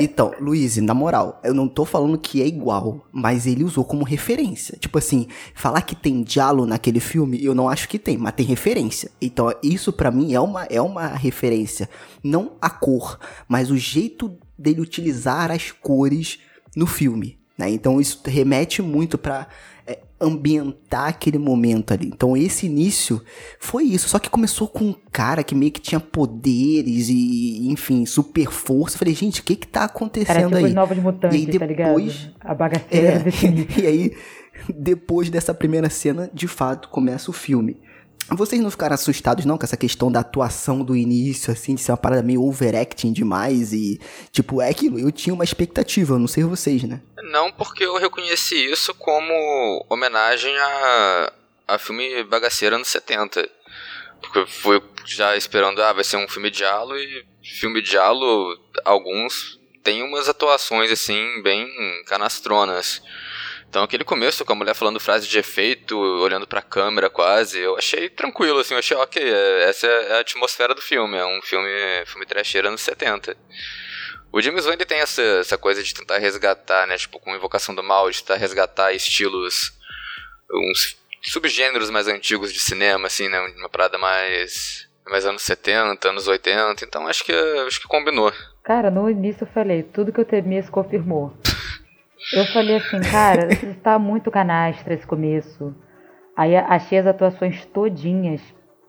Então, Luiz, na moral, eu não tô falando que é igual, mas ele usou como referência. Tipo assim, falar que tem diálogo naquele filme, eu não acho que tem, mas tem referência. Então, isso para mim é uma, é uma referência. Não a cor, mas o jeito dele utilizar as cores no filme. Né? Então, isso remete muito pra é, ambientar aquele momento ali. Então esse início foi isso, só que começou com um cara que meio que tinha poderes e, enfim, super força. Eu falei, gente, o que que tá Era acontecendo tipo aí? os novos mutantes, e aí tá ligado? depois, A bagaceira é, desse nível. e aí depois dessa primeira cena, de fato, começa o filme. Vocês não ficaram assustados não com essa questão da atuação do início, assim, de ser uma parada meio overacting demais e, tipo, é aquilo, eu tinha uma expectativa, não sei vocês, né? Não porque eu reconheci isso como homenagem a, a filme bagaceira anos 70. Porque eu fui já esperando, ah, vai ser um filme de diálogo e filme de diálogo, alguns tem umas atuações assim bem canastronas. Então aquele começo com a mulher falando frase de efeito, olhando pra câmera quase, eu achei tranquilo, assim, eu achei ok, é- essa é a atmosfera do filme, é um filme, filme trecheiro anos 70. O James Wan tem essa, essa coisa de tentar resgatar, né, tipo, com Invocação do Mal, de tentar resgatar estilos, uns subgêneros mais antigos de cinema, assim, né, uma parada mais, mais anos 70, anos 80, então acho que, acho que combinou. Cara, no início eu falei, tudo que eu temia se confirmou. Eu falei assim, cara, tá muito canastra esse começo. Aí achei as atuações todinhas,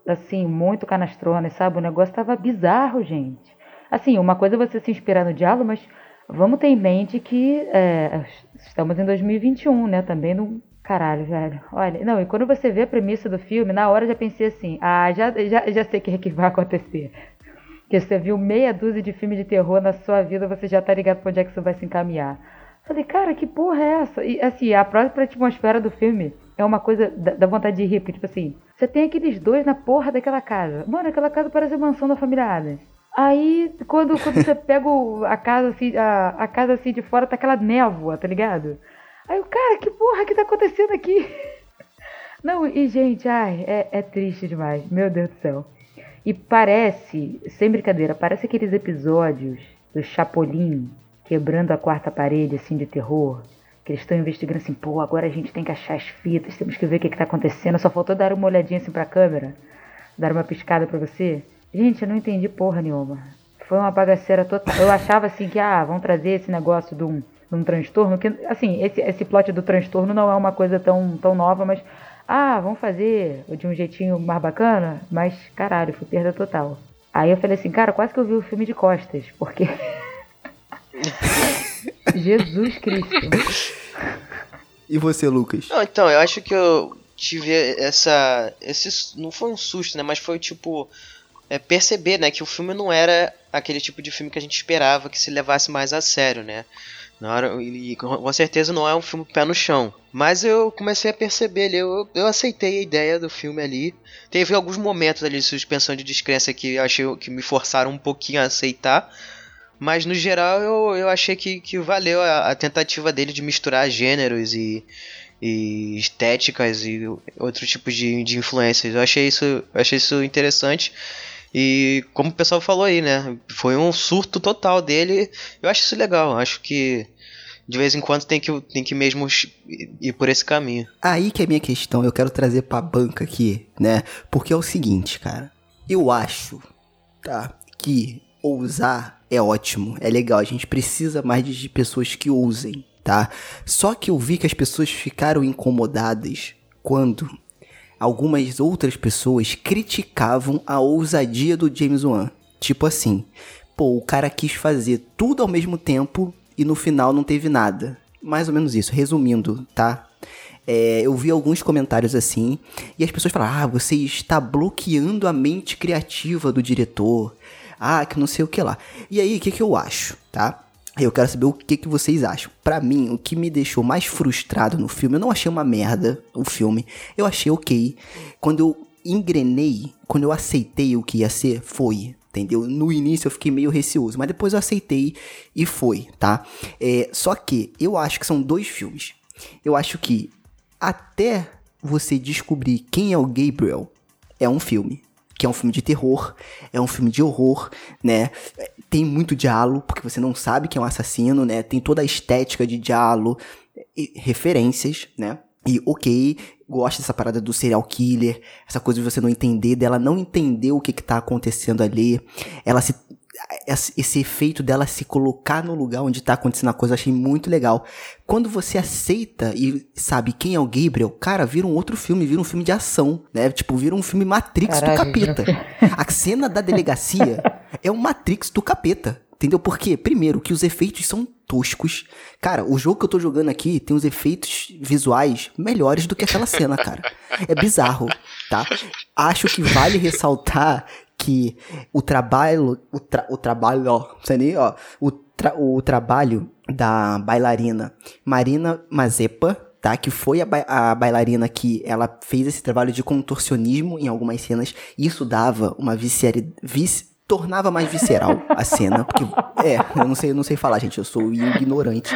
assim, muito canastronas, sabe? O negócio tava bizarro, gente. Assim, uma coisa é você se inspirar no diálogo, mas vamos ter em mente que é, estamos em 2021, né? Também no. Caralho, velho. Olha, não, e quando você vê a premissa do filme, na hora já pensei assim, ah, já, já, já sei o que, que vai acontecer. Que você viu meia dúzia de filmes de terror na sua vida, você já tá ligado pra onde é que isso vai se encaminhar. Falei, cara, que porra é essa? E assim, a própria atmosfera do filme é uma coisa da, da vontade de rir, porque, tipo assim, você tem aqueles dois na porra daquela casa. Mano, aquela casa parece a mansão da família Adams. Aí, quando, quando você pega a casa assim, a, a casa assim de fora, tá aquela névoa, tá ligado? Aí o cara, que porra que tá acontecendo aqui? Não, e gente, ai, é, é triste demais, meu Deus do céu. E parece, sem brincadeira, parece aqueles episódios do Chapolin quebrando a quarta parede, assim, de terror. Que eles estão investigando assim, pô, agora a gente tem que achar as fitas, temos que ver o que, que tá acontecendo. Só faltou dar uma olhadinha assim pra câmera, dar uma piscada pra você. Gente, eu não entendi porra nenhuma. Foi uma bagaceira total. Eu achava assim que, ah, vão trazer esse negócio de um, de um transtorno, que, assim, esse, esse plot do transtorno não é uma coisa tão, tão nova, mas, ah, vamos fazer de um jeitinho mais bacana, mas, caralho, foi perda total. Aí eu falei assim, cara, quase que eu vi o filme de costas, porque. Jesus Cristo. E você, Lucas? Não, então, eu acho que eu tive essa. Esse, não foi um susto, né? Mas foi tipo. é, perceber, né? Que o filme não era aquele tipo de filme que a gente esperava que se levasse mais a sério, né? Na hora, e com certeza não é um filme pé no chão. Mas eu comecei a perceber ali, eu, eu aceitei a ideia do filme ali. Teve alguns momentos ali de suspensão de descrença que eu achei que me forçaram um pouquinho a aceitar. Mas no geral eu, eu achei que, que valeu a, a tentativa dele de misturar gêneros e, e estéticas e outros tipos de, de influências. Eu achei isso, achei isso interessante. E como o pessoal falou aí, né? Foi um surto total dele. Eu acho isso legal. Acho que de vez em quando tem que, tem que mesmo ir por esse caminho. Aí que é a minha questão, eu quero trazer pra banca aqui, né? Porque é o seguinte, cara. Eu acho, tá? Que ousar é ótimo, é legal. A gente precisa mais de pessoas que ousem, tá? Só que eu vi que as pessoas ficaram incomodadas quando algumas outras pessoas criticavam a ousadia do James Wan. Tipo assim, pô, o cara quis fazer tudo ao mesmo tempo e no final não teve nada. Mais ou menos isso, resumindo, tá? É, eu vi alguns comentários assim, e as pessoas falaram: ah, você está bloqueando a mente criativa do diretor. Ah, que não sei o que lá. E aí, o que, que eu acho, tá? Eu quero saber o que, que vocês acham. Para mim, o que me deixou mais frustrado no filme, eu não achei uma merda o filme. Eu achei ok. Quando eu engrenei, quando eu aceitei o que ia ser, foi. Entendeu? No início eu fiquei meio receoso, mas depois eu aceitei e foi, tá? É, só que eu acho que são dois filmes. Eu acho que até você descobrir quem é o Gabriel, é um filme que é um filme de terror, é um filme de horror, né? Tem muito diálogo, porque você não sabe quem é um assassino, né? Tem toda a estética de diálogo, referências, né? E ok, gosta dessa parada do serial killer, essa coisa de você não entender, dela não entender o que, que tá acontecendo ali, ela se esse efeito dela se colocar no lugar onde tá acontecendo a coisa, eu achei muito legal. Quando você aceita e sabe quem é o Gabriel, cara, vira um outro filme, vira um filme de ação, né? Tipo, vira um filme Matrix Caralho, do capeta. A cena da delegacia é um Matrix do capeta. Entendeu? Porque, primeiro, que os efeitos são toscos. Cara, o jogo que eu tô jogando aqui tem os efeitos visuais melhores do que aquela cena, cara. É bizarro, tá? Acho que vale ressaltar que o trabalho, o, tra, o trabalho, ó, não nem, ó, o, tra, o trabalho da bailarina Marina Mazepa, tá? Que foi a, a, bailarina que ela fez esse trabalho de contorcionismo em algumas cenas. Isso dava uma visceridade, vis tornava mais visceral a cena, porque é, eu não sei, eu não sei falar, gente, eu sou ignorante.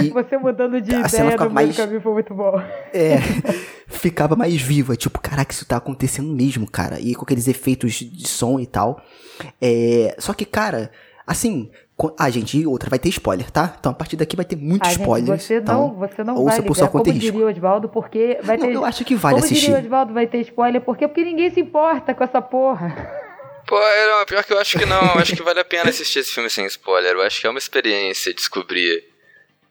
E Você mudando de a ideia no mais, caminho foi muito bom. É, ficava mais viva, tipo, caraca, isso tá acontecendo mesmo, cara. E com aqueles efeitos de som e tal. É, só que, cara, assim, ah, gente, e outra, vai ter spoiler, tá? Então a partir daqui vai ter muito ah, spoiler. Você então, não, você não vai ligar, como diria o Oswaldo, porque vai ter... Não, eu acho que vale como assistir. Como diria o Oswaldo, vai ter spoiler, por quê? Porque ninguém se importa com essa porra. Pô, é, não, pior que eu acho que não. Eu acho que vale a pena assistir esse filme sem spoiler. Eu acho que é uma experiência descobrir.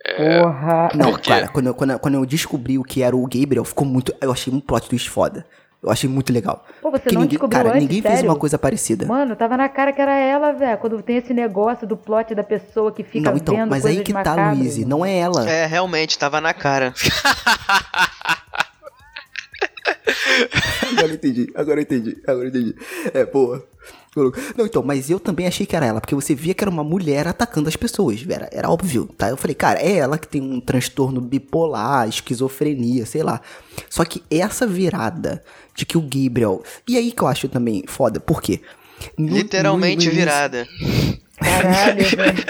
É, Porra. Não, cara, quando eu, quando, eu, quando eu descobri o que era o Gabriel, ficou muito. Eu achei um plot twist foda. Eu achei muito legal. Pô, você não ninguém, descobriu Cara, antes, ninguém sério? fez uma coisa parecida. Mano, tava na cara que era ela, velho. Quando tem esse negócio do plot da pessoa que fica não, então, vendo mas aí que macabras. tá, Luiz, não é ela. É, realmente, tava na cara. agora eu entendi, agora eu entendi, agora eu entendi. É, boa. Não, então, mas eu também achei que era ela, porque você via que era uma mulher atacando as pessoas, era, era óbvio, tá? Eu falei, cara, é ela que tem um transtorno bipolar, esquizofrenia, sei lá. Só que essa virada de que o Gabriel. E aí que eu acho também foda, por quê? No, Literalmente no virada. Caralho, velho.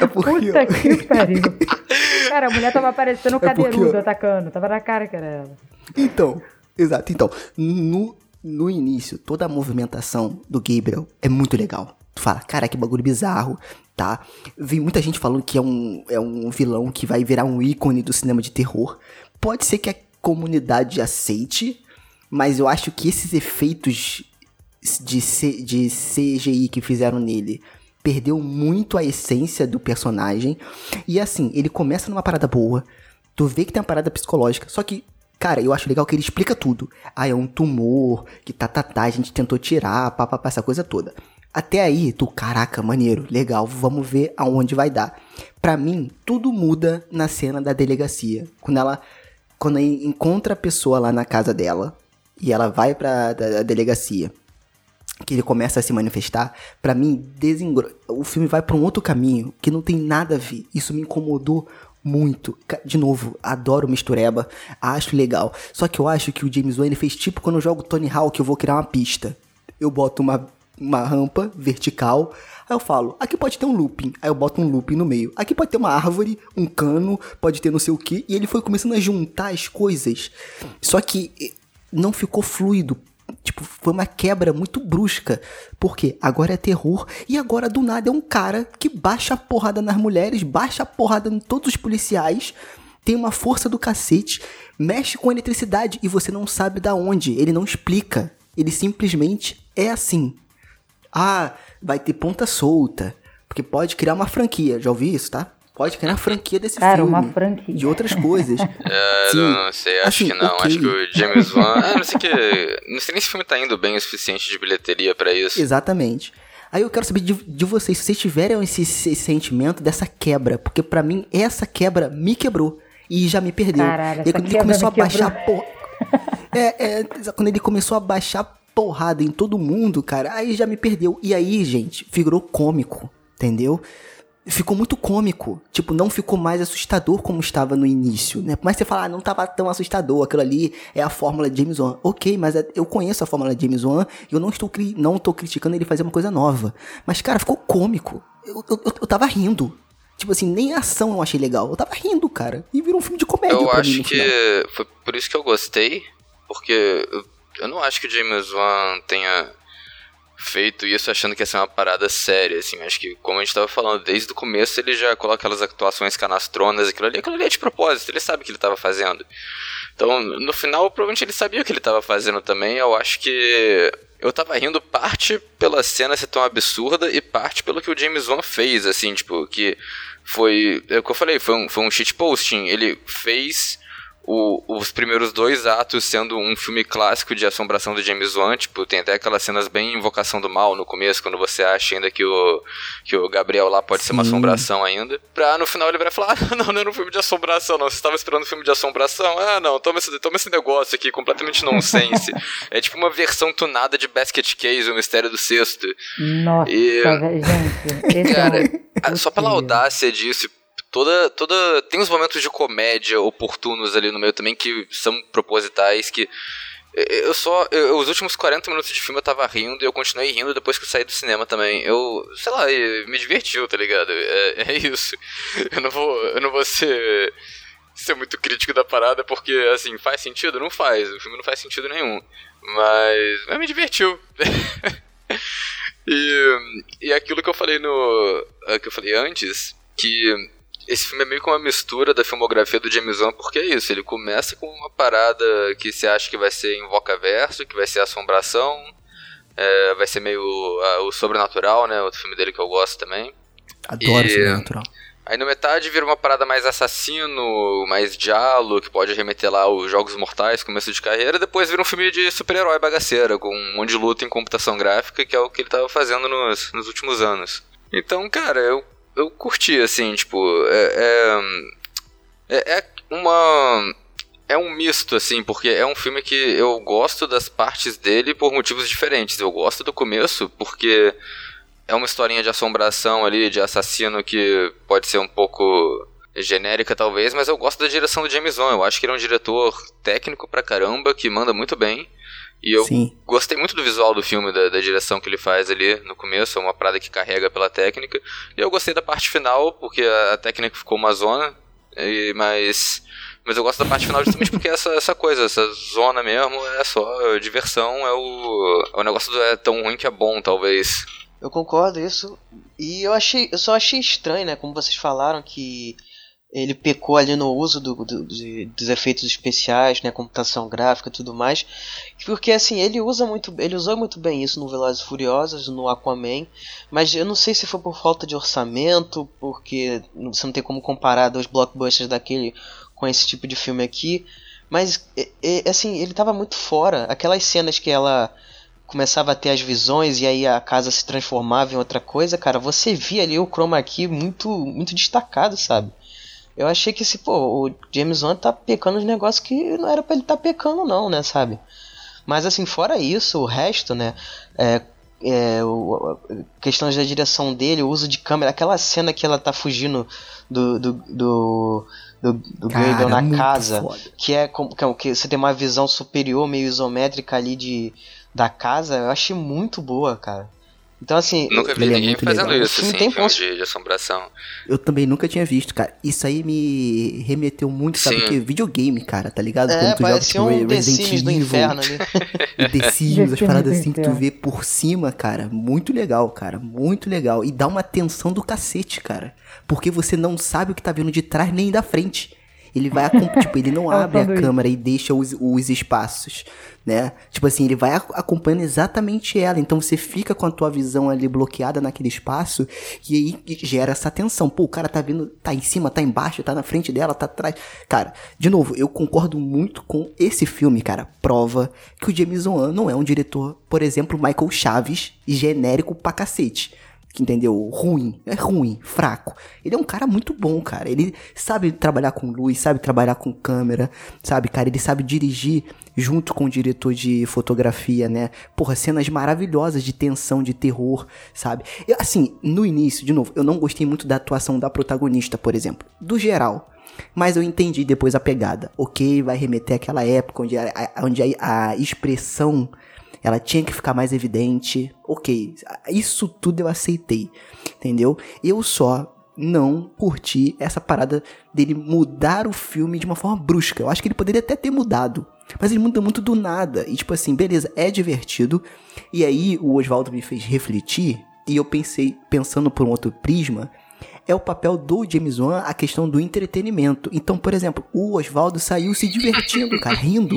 É porque, Puta que pariu. Cara, a mulher tava parecendo um é cadeirudo porque, atacando. Tava na cara que era ela. Então, exato. Então, no, no início, toda a movimentação do Gabriel é muito legal. Tu fala, cara, que bagulho bizarro, tá? Vi muita gente falando que é um, é um vilão que vai virar um ícone do cinema de terror. Pode ser que a comunidade aceite, mas eu acho que esses efeitos de, C, de CGI que fizeram nele perdeu muito a essência do personagem. E assim, ele começa numa parada boa, tu vê que tem uma parada psicológica, só que Cara, eu acho legal que ele explica tudo. Ah, é um tumor, que tá, tá, tá, a gente tentou tirar, papapá, essa coisa toda. Até aí, tu, caraca, maneiro, legal, vamos ver aonde vai dar. Pra mim, tudo muda na cena da delegacia. Quando ela, quando ela encontra a pessoa lá na casa dela, e ela vai pra da, da delegacia. que ele começa a se manifestar, para mim, desengro... o filme vai para um outro caminho que não tem nada a ver. Isso me incomodou muito. De novo, adoro mistureba, acho legal. Só que eu acho que o James Wan fez tipo quando eu jogo Tony Hawk, eu vou criar uma pista. Eu boto uma, uma rampa vertical, aí eu falo, aqui pode ter um looping, aí eu boto um looping no meio. Aqui pode ter uma árvore, um cano, pode ter não sei o que, e ele foi começando a juntar as coisas. Só que eh, não ficou fluido Tipo, foi uma quebra muito brusca. Porque agora é terror e agora do nada é um cara que baixa a porrada nas mulheres, baixa a porrada em todos os policiais, tem uma força do cacete, mexe com eletricidade e você não sabe da onde. Ele não explica. Ele simplesmente é assim. Ah, vai ter ponta solta. Porque pode criar uma franquia. Já ouvi isso, tá? Pode criar uma franquia desse Cara, filme. uma franquia. De outras coisas. É, Sim. não sei, acho Assim, que não. ok. Acho que o James Wan. Ah, não sei que. Não sei nem se o filme tá indo bem o suficiente de bilheteria pra isso. Exatamente. Aí eu quero saber de, de vocês, se vocês tiverem esse, esse sentimento dessa quebra, porque pra mim essa quebra me quebrou e já me perdeu. Caralho, e quando ele começou a baixar por... é, é, quando ele começou a baixar porrada em todo mundo, cara, aí já me perdeu. E aí, gente, figurou cômico, entendeu? Ficou muito cômico. Tipo, não ficou mais assustador como estava no início, né? Por mais que você fala, ah, não tava tão assustador, aquilo ali é a fórmula de James Wan. Ok, mas é- eu conheço a fórmula de James Wan e eu não estou, cri- não estou criticando ele fazer uma coisa nova. Mas, cara, ficou cômico. Eu, eu, eu- tava rindo. Tipo assim, nem a ação eu achei legal. Eu tava rindo, cara. E virou um filme de comédia Eu pra mim acho no que foi por isso que eu gostei, porque eu, eu não acho que o James Wan tenha feito isso achando que ia ser uma parada séria, assim, acho que, como a gente tava falando, desde o começo ele já coloca aquelas atuações canastronas, aquilo ali, aquilo ali é de propósito, ele sabe o que ele tava fazendo. Então, no final, provavelmente ele sabia o que ele tava fazendo também, eu acho que eu tava rindo parte pela cena ser tão absurda e parte pelo que o James Wan fez, assim, tipo, que foi, é o que eu falei, foi um, foi um shitposting, ele fez o- os primeiros dois atos sendo um filme clássico de assombração do James Wan, tipo, tem até aquelas cenas bem invocação do mal no começo, quando você acha ainda que o, que o Gabriel lá pode ser uma Sim. assombração ainda. Pra no final ele vai falar, ah, não, não era um filme de assombração, não, você estava esperando um filme de assombração? Ah, não, toma esse, toma esse negócio aqui, completamente nonsense. é tipo uma versão tunada de Basket Case, o Mistério do Sexto. Nossa, E- gente. Cara, é só pela audácia disso, toda, toda. Tem uns momentos de comédia oportunos ali no meio também que são propositais, que. eh, Eu só. eu- os últimos 40 minutos de filme eu tava rindo e eu continuei rindo depois que eu saí do cinema também. Eu. Sei lá, eh, me divertiu, tá ligado? É, é isso. Eu não vou. Eu não vou ser. Ser muito crítico da parada, porque, assim, faz sentido? Não faz. O filme não faz sentido nenhum. Mas. Mas me divertiu. E, e aquilo que eu falei no. eh, que eu falei antes, que esse filme é meio que uma mistura da filmografia do James Wan, porque é isso, ele começa com uma parada que você acha que vai ser invoca verso, que vai ser assombração, eh, vai ser meio ah, o sobrenatural, né? Outro filme dele que eu gosto também. Adoro E- sobrenatural. Aí no metade vira uma parada mais assassino, mais diálogo, que pode remeter lá aos Jogos Mortais, começo de carreira, depois vira um filme de super-herói bagaceira, com um monte de luta em computação gráfica, que é o que ele tava fazendo nos, nos últimos anos. Então, cara, eu, eu curti, assim, tipo, é, é, é, é uma... É um misto, assim, porque é um filme que eu gosto das partes dele por motivos diferentes. Eu gosto do começo, porque é uma historinha de assombração ali, de assassino que pode ser um pouco genérica talvez, mas eu gosto da direção do James Wan. Eu acho que ele é um diretor técnico pra caramba, que manda muito bem. E eu Sim. gostei muito do visual do filme, da, da direção que ele faz ali no começo, é uma parada que carrega pela técnica. E eu gostei da parte final, porque a, a técnica ficou uma zona, e- mas... Mas eu gosto da parte final justamente porque essa, essa coisa, essa zona mesmo, é só diversão, é o, é o negócio do é tão ruim que é bom, talvez. Eu concordo isso. E eu achei, eu só achei estranho, né? Como vocês falaram que ele pecou ali no uso do, do- de- dos efeitos especiais, né? Computação gráfica e tudo mais. Porque assim, ele usa muito, ele usou muito bem isso no Velozes e Furiosos, no Aquaman, mas eu não sei se foi por falta de orçamento, porque você não tem como comparar dois blockbusters daquele com esse tipo de filme aqui. Mas é- é, assim, ele tava muito fora. Aquelas cenas que ela começava a ter as visões e aí a casa se transformava em outra coisa, cara, você via ali o chroma key muito, muito destacado, sabe? Eu achei que esse, pô, o James Wan tá pecando de negócios que não era pra ele tá pecando não, né, sabe? Mas assim, fora isso, o resto, né, é, é, o, questões da direção dele, o uso de câmera, aquela cena que ela tá fugindo do, do, do do, do Gradle na casa, foda. que é como que, é que você tem uma visão superior, meio isométrica ali de da casa, eu achei muito boa, cara. Então, assim. Nunca vi é ninguém fazendo legal. isso, assim, tem filme de, de, assombração. Eu também nunca tinha visto, cara. Isso aí me remeteu muito, sabe o que? Videogame, cara, tá ligado? É, Quando tu joga tipo, um Resident Evil. do inferno ali. e The Sims, as paradas assim que tu vê por cima, cara. Muito legal, cara. Muito legal. E dá uma tensão do cacete, cara. Porque você não sabe o que tá vindo de trás nem da frente. Ele vai, tipo, ele não abre a câmera e deixa os, os espaços, né? Tipo assim, ele vai acompanhando exatamente ela. Então você fica com a tua visão ali bloqueada naquele espaço e aí gera essa tensão. Pô, o cara tá vindo, tá em cima, tá embaixo, tá na frente dela, tá atrás. Cara, de novo, eu concordo muito com esse filme, cara. Prova que o James Wan não é um diretor, por exemplo, Michael Chaves, genérico pra cacete entendeu? Ruim, é ruim, fraco. Ele é um cara muito bom, cara. Ele sabe trabalhar com luz, sabe trabalhar com câmera, sabe, cara? Ele sabe dirigir junto com o diretor de fotografia, né? Porra, cenas maravilhosas de tensão, de terror, sabe? Eu, assim, no início, de novo, eu não gostei muito da atuação da protagonista, por exemplo. Do geral. Mas eu entendi depois a pegada. Ok, vai remeter àquela época onde a, onde a, a expressão ela tinha que ficar mais evidente. Ok, isso tudo eu aceitei, entendeu? Eu só não curti essa parada dele mudar o filme de uma forma brusca. Eu acho que ele poderia até ter mudado. Mas ele muda muito do nada. E tipo assim, beleza, é divertido. E aí o Oswaldo me fez refletir. E eu pensei, pensando por um outro prisma, é o papel do James Wan a questão do entretenimento. Então, por exemplo, o Oswaldo saiu se divertindo, cara, rindo.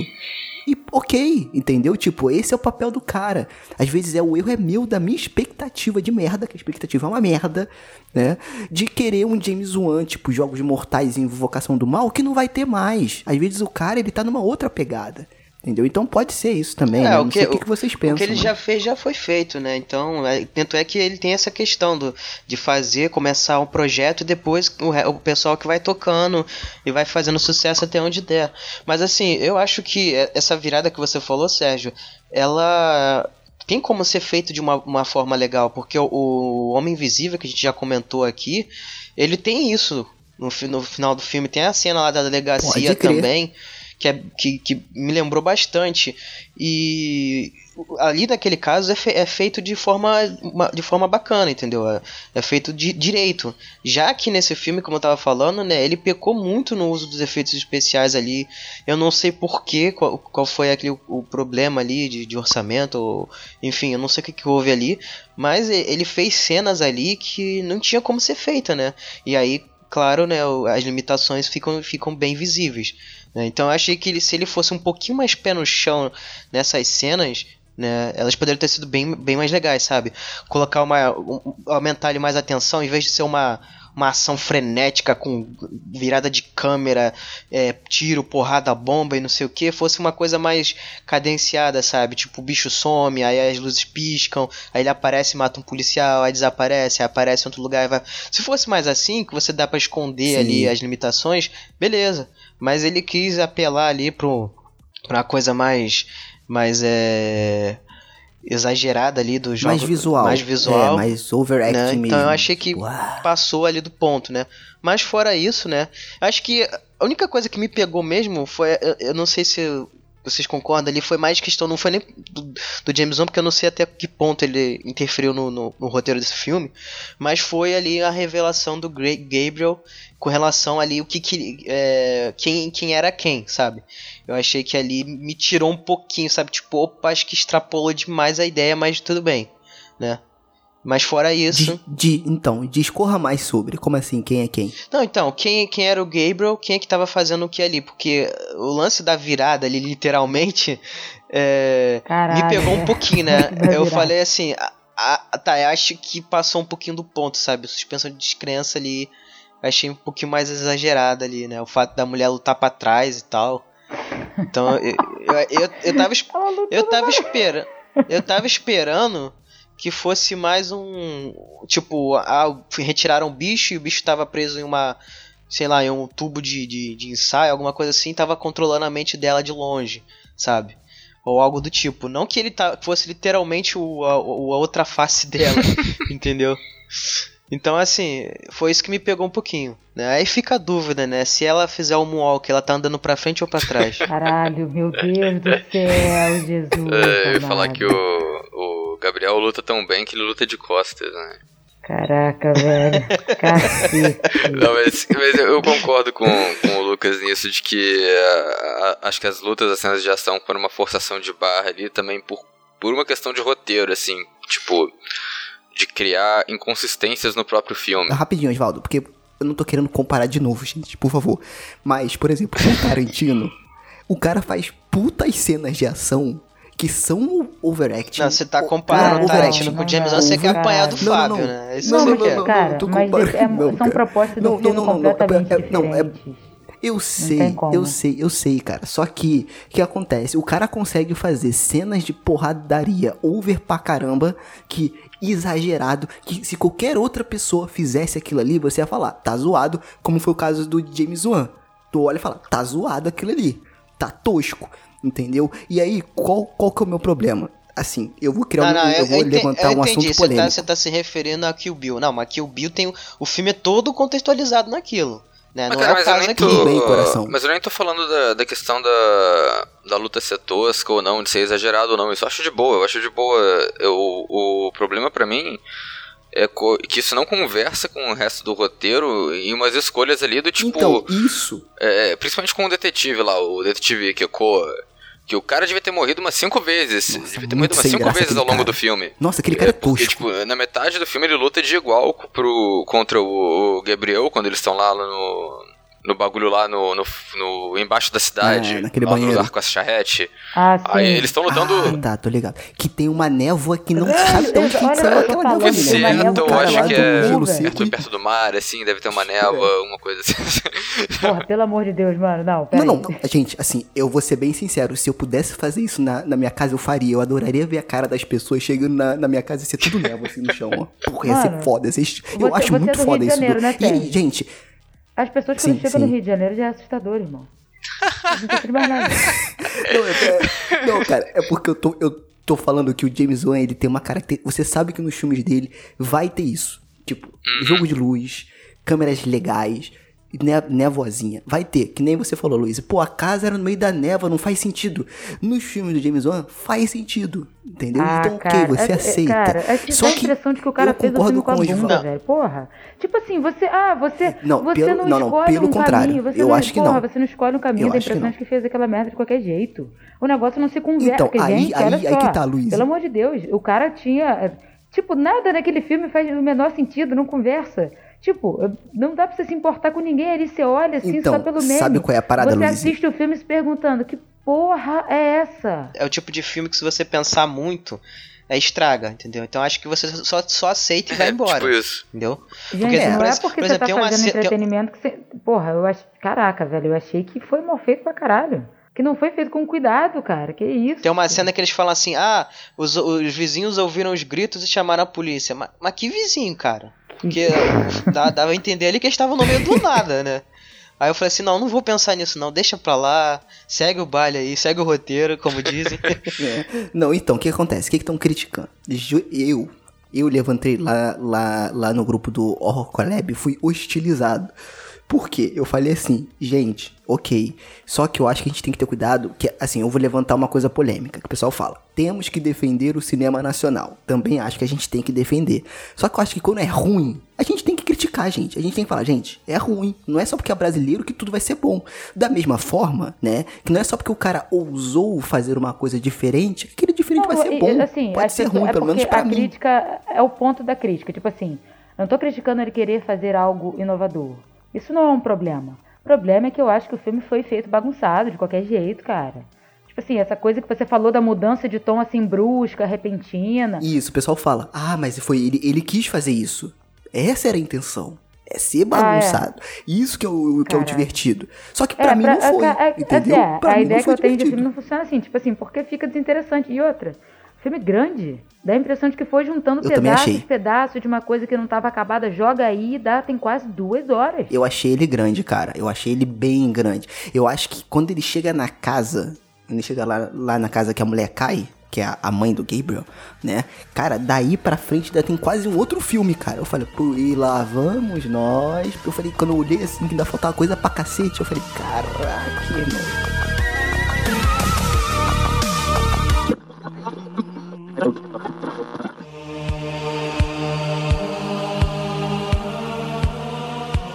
E ok, entendeu? Tipo, esse é o papel do cara. Às vezes é o erro é meu da minha expectativa de merda, que a expectativa é uma merda, né? De querer um James Wan, tipo, jogos mortais e invocação do mal, que não vai ter mais. Às vezes o cara, ele tá numa outra pegada. Entendeu? Então pode ser isso também. É, né? o, que, o, que, vocês pensam. O que ele né? já fez já foi feito, né? Então, é, tanto é que ele tem essa questão do, de fazer, começar um projeto e depois o, o pessoal que vai tocando e vai fazendo sucesso até onde der. Mas assim, eu acho que essa virada que você falou, Sérgio, ela tem como ser feito de uma, uma forma legal, porque o, o Homem Invisível, que a gente já comentou aqui, ele tem isso no, no final do filme. Tem a cena lá da delegacia também que, é, que, que me lembrou bastante. E ali naquele caso é, fe é, feito de forma, de forma bacana, entendeu? É, é, feito de direito. Já que nesse filme, como eu tava falando, né, ele pecou muito no uso dos efeitos especiais ali. Eu não sei porquê, qual, qual foi aquele, o problema ali de, de orçamento, ou, enfim, eu não sei o que, que houve ali, mas ele fez cenas ali que não tinha como ser feita, né? E aí, claro, né, as limitações ficam, ficam bem visíveis. Né? Então eu achei que ele, se ele fosse um pouquinho mais pé no chão nessas cenas, né, elas poderiam ter sido bem, bem mais legais, sabe? Colocar uma. Um, aumentar ali mais a atenção, em vez de ser uma, uma ação frenética com virada de câmera, é, tiro, porrada, bomba e não sei o que, fosse uma coisa mais cadenciada, sabe? Tipo, o bicho some, aí as luzes piscam, aí ele aparece e mata um policial, aí desaparece, aí aparece em outro lugar e vai. Se fosse mais assim, que você dá para esconder Sim. ali as limitações, beleza mas ele quis apelar ali pro, pra uma coisa mais, mais é, exagerada ali do jogo. Mais visual. Mais visual. É, mais overact né? mesmo. Então eu achei que Uau. passou ali do ponto, né? Mas fora isso, né? Acho que a única coisa que me pegou mesmo foi. Eu, eu não sei se vocês concordam ali, foi mais questão, não foi nem do, do James Wan, porque eu não sei até que ponto ele interferiu no, no, no, roteiro desse filme, mas foi ali a revelação do Gabriel com relação ali o que, que é, quem, quem era quem, sabe? Eu achei que ali me tirou um pouquinho, sabe? Tipo, opa, acho que extrapolou demais a ideia, mas tudo bem, né? Mas fora isso. De, de, então, discorra mais sobre. Como assim? Quem é quem? Não, então, quem, quem era o Gabriel, quem é que tava fazendo o que ali? Porque o lance da virada ali, literalmente, é, me pegou um pouquinho, né? eu falei assim. A, a, tá, eu acho que passou um pouquinho do ponto, sabe? A suspensão de descrença ali. Achei um pouquinho mais exagerada ali, né? O fato da mulher lutar para trás e tal. Então, eu, eu, eu, eu tava, eu tava esperando. Eu tava esperando que fosse mais um. Tipo, ah, retiraram o bicho e o bicho estava preso em uma. Sei lá, em um tubo de, de, de ensaio, alguma coisa assim, tava controlando a mente dela de longe, sabe? Ou algo do tipo. Não que ele tá, fosse literalmente o, a, a outra face dela, entendeu? Então, assim, foi isso que me pegou um pouquinho. Né? Aí fica a dúvida, né? Se ela fizer o moonwalk, ela tá andando pra frente ou pra trás. Caralho, meu Deus do céu, Jesus. É, eu ia falar que o, o Gabriel luta tão bem que ele luta de costas, né? Caraca, velho. Cacete. Não, mas, mas eu concordo com, com o Lucas nisso, de que ah, ah, acho que as lutas, as cenas de ação foram uma forçação de barra ali também por, por uma questão de roteiro, assim, tipo, de criar inconsistências no próprio filme. Rapidinho, Osvaldo, porque eu não tô querendo comparar de novo, gente, por favor. Mas, por exemplo, o Tarantino, o cara faz putas cenas de ação que são overacting. Não, você tá comparando o Tarantino com o James não, Wan, você quer apanhar do Fábio, não. né? É isso Não, que não, você quer. não, Cara, mas é- não, são cara. propostas Não, do não, filme não, não, não, completamente é- não, é-. Eu sei, eu sei, eu sei, cara. Só que, o que acontece? O cara consegue fazer cenas de porradaria over pra caramba, que exagerado, que se qualquer outra pessoa fizesse aquilo ali, você ia falar, tá zoado, como foi o caso do James Wan. Tu olha e fala, tá zoado aquilo ali, tá tosco, entendeu? E aí, qual, qual que é o meu problema? Assim, eu vou criar Não, um, não, eu, vou enten- levantar eu um entendi, assunto você tá, polêmico. você tá se referindo a Kill Bill. Não, mas Kill Bill tem. o- O filme é todo contextualizado naquilo. Né? Mas, Não cara, é o mas eu caso aqui. tô, bem, coração. Mas eu nem tô falando da, da questão da, da luta ser tosca ou não, de ser exagerado ou não. Isso eu acho de boa, eu acho de boa. Eu, o problema pra mim é que isso não conversa com o resto do roteiro e umas escolhas ali do tipo. Então, isso é, principalmente com o detetive lá, o detetive Keiko. Que o cara devia ter morrido umas cinco vezes. Nossa, devia ter morrido umas cinco vezes ao longo cara. do filme. Nossa, aquele cara é porque, tosco. tipo, na metade do filme ele luta de igual pro, contra o, o Gabriel, quando eles estão lá no, no bagulho lá no, no, no- embaixo da cidade. É, naquele lá no banheiro. lugar com a charrete. Ah, sim. Aí eles estão lutando. Ah, tá, tô ligado. Que tem uma névoa que não sabe de onde que olha, saiu eu tô aquela falando, névoa. né? névoa então, eu acho que é velho. perto, perto do mar, assim, deve ter uma névoa, uma coisa assim. Porra, pelo amor de Deus, mano. Não, pera Não, aí. não, não. Gente, assim, eu vou ser bem sincero. Se eu pudesse fazer isso na, na minha casa, eu faria. Eu adoraria ver a cara das pessoas chegando na, na minha casa e ser tudo névoa assim no chão, ó. Porra, ia ser foda. Ia ser- eu você- acho você é muito foda isso. Janeiro, do- né, E, gente, As pessoas Sim, quando chegam sim. no Rio de Janeiro já é assustador, irmão. Não mais nada. Não, é- é- não, cara, é porque eu tô, eu tô falando que o James Wan, ele tem uma característica. Você sabe que nos filmes dele vai ter isso. Tipo, jogo de luz, câmeras legais, né, névoazinha. Vai ter, que nem você falou, Luiz. Pô, a casa era no meio da névoa, não faz sentido. Nos filmes do James Wan, faz sentido. Entendeu? Ah, então, ok, cara, você é- é- aceita. Cara, é que Só dá a que impressão de que o cara eu fez o concordo filme com a bunda, velho. Porra. Tipo assim, você. Ah, você. Não, você pelo- não, não, escolhe pelo um contrário. caminho. Você Eu não, acho que porra, não. você não escolhe um caminho, dá a que impressão de que fez aquela merda de qualquer jeito. O negócio não se conversa. Então, porque, aí- gente, aí- olha aí só. que tá, Luiz. Pelo amor de Deus, o cara tinha. Tipo, nada naquele filme faz o menor sentido, não conversa. Tipo, não dá pra você se importar com ninguém ali, você olha assim Então, só pelo meme. sabe qual é a parada, Você Luiz? assiste o filme se perguntando, que porra é essa? É o tipo de filme que se você pensar muito, é estraga, entendeu? Então acho que você só, só aceita e vai É, embora. tipo isso. Entendeu? Gente, Porque, não por é porque por você exemplo, tá tem uma fazendo ce- entretenimento que você. Porra, eu acho. Caraca, velho, eu achei que foi mal feito pra caralho. Que não foi feito com cuidado, cara. Que isso? Tem uma cena que eles falam assim: ah, os, os vizinhos ouviram os gritos e chamaram a polícia. Mas, mas que vizinho, cara? Porque dá- dava a entender ali que eles estavam no meio do nada, né? Aí eu falei assim: não, não vou pensar nisso, não. Deixa pra lá, segue o baile aí, segue o roteiro, como dizem. É. Não, então, o que acontece? O que estão criticando? Eu, eu levantei lá, lá, lá no grupo do Horror Collab fui hostilizado. Por quê? Eu falei assim, gente, ok. Só que eu acho que a gente tem que ter cuidado, que assim, eu vou levantar uma coisa polêmica, que o pessoal fala. Temos que defender o cinema nacional. Também acho que a gente tem que defender. Só que eu acho que quando é ruim, a gente tem que criticar, gente. A gente tem que falar, gente, é ruim. Não é só porque é brasileiro que tudo vai ser bom. Da mesma forma, né? Que não é só porque o cara ousou fazer uma coisa diferente, que aquele diferente vai Não, ser e- bom. assim, Pode ser ruim, é pelo menos pra a mim. crítica é o ponto da crítica. Tipo assim, não tô criticando ele querer fazer algo inovador. Isso não é um problema. O problema é que eu acho que o filme foi feito bagunçado, de qualquer jeito, cara. Tipo assim, essa coisa que você falou da mudança de tom assim brusca, repentina. Isso, o pessoal fala, ah, mas foi ele, ele quis fazer isso. Essa era a intenção. É ser bagunçado. Isso que é o, que é o divertido. Só que pra mim não pra- foi, é- é- entendeu? assim, é, pra a mim ideia que eu foi tenho de divertido. filme não funciona assim, tipo assim, porque fica desinteressante. E outra, filme grande. Dá a impressão de que foi juntando Eu achei. pedaços de uma coisa que não tava acabada, joga aí e dá, tem quase duas horas. Eu achei ele grande, cara. Eu achei ele bem grande. Eu acho que quando ele chega na casa, Ele chega lá, lá na casa que a mulher cai, que é a, mãe do Gabriel, né? Cara, daí pra frente ainda tem quase um outro filme, cara. Eu falei, pô, e lá vamos nós. Eu falei, quando eu olhei assim, que ainda faltava coisa pra cacete, eu falei, caraca, irmão.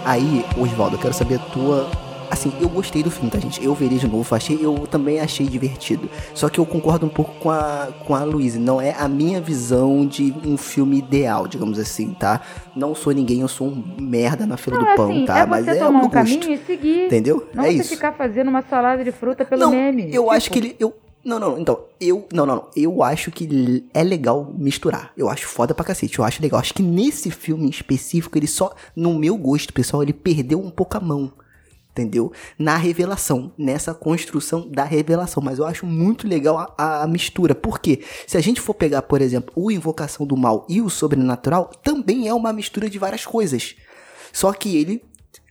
Aí, Oswaldo, eu quero saber a tua. Assim, eu gostei do filme, tá, gente? Eu veria de novo, achei, eu também achei divertido. Só que eu concordo um pouco com a, com a Luísa. Não é a minha visão de um filme ideal, digamos assim, tá? Não sou ninguém, eu sou um merda na fila Não, do pão, assim, tá? é Mas é tomar um caminho gosto. e seguir. Entendeu? Não é você isso. ficar fazendo uma salada de fruta pelo não, meme. eu Tipo, acho que ele. Eu, não, não, então, eu. Não, não, não. Eu acho que é legal misturar. Eu acho foda pra cacete. Eu acho legal. Acho que nesse filme em específico, ele só. No meu gosto, pessoal, ele perdeu um pouco a mão. Entendeu? Na revelação, nessa construção da revelação. Mas eu acho muito legal a, a mistura. Porque se a gente for pegar, por exemplo, o Invocação do Mal e o Sobrenatural, também é uma mistura de várias coisas. Só que ele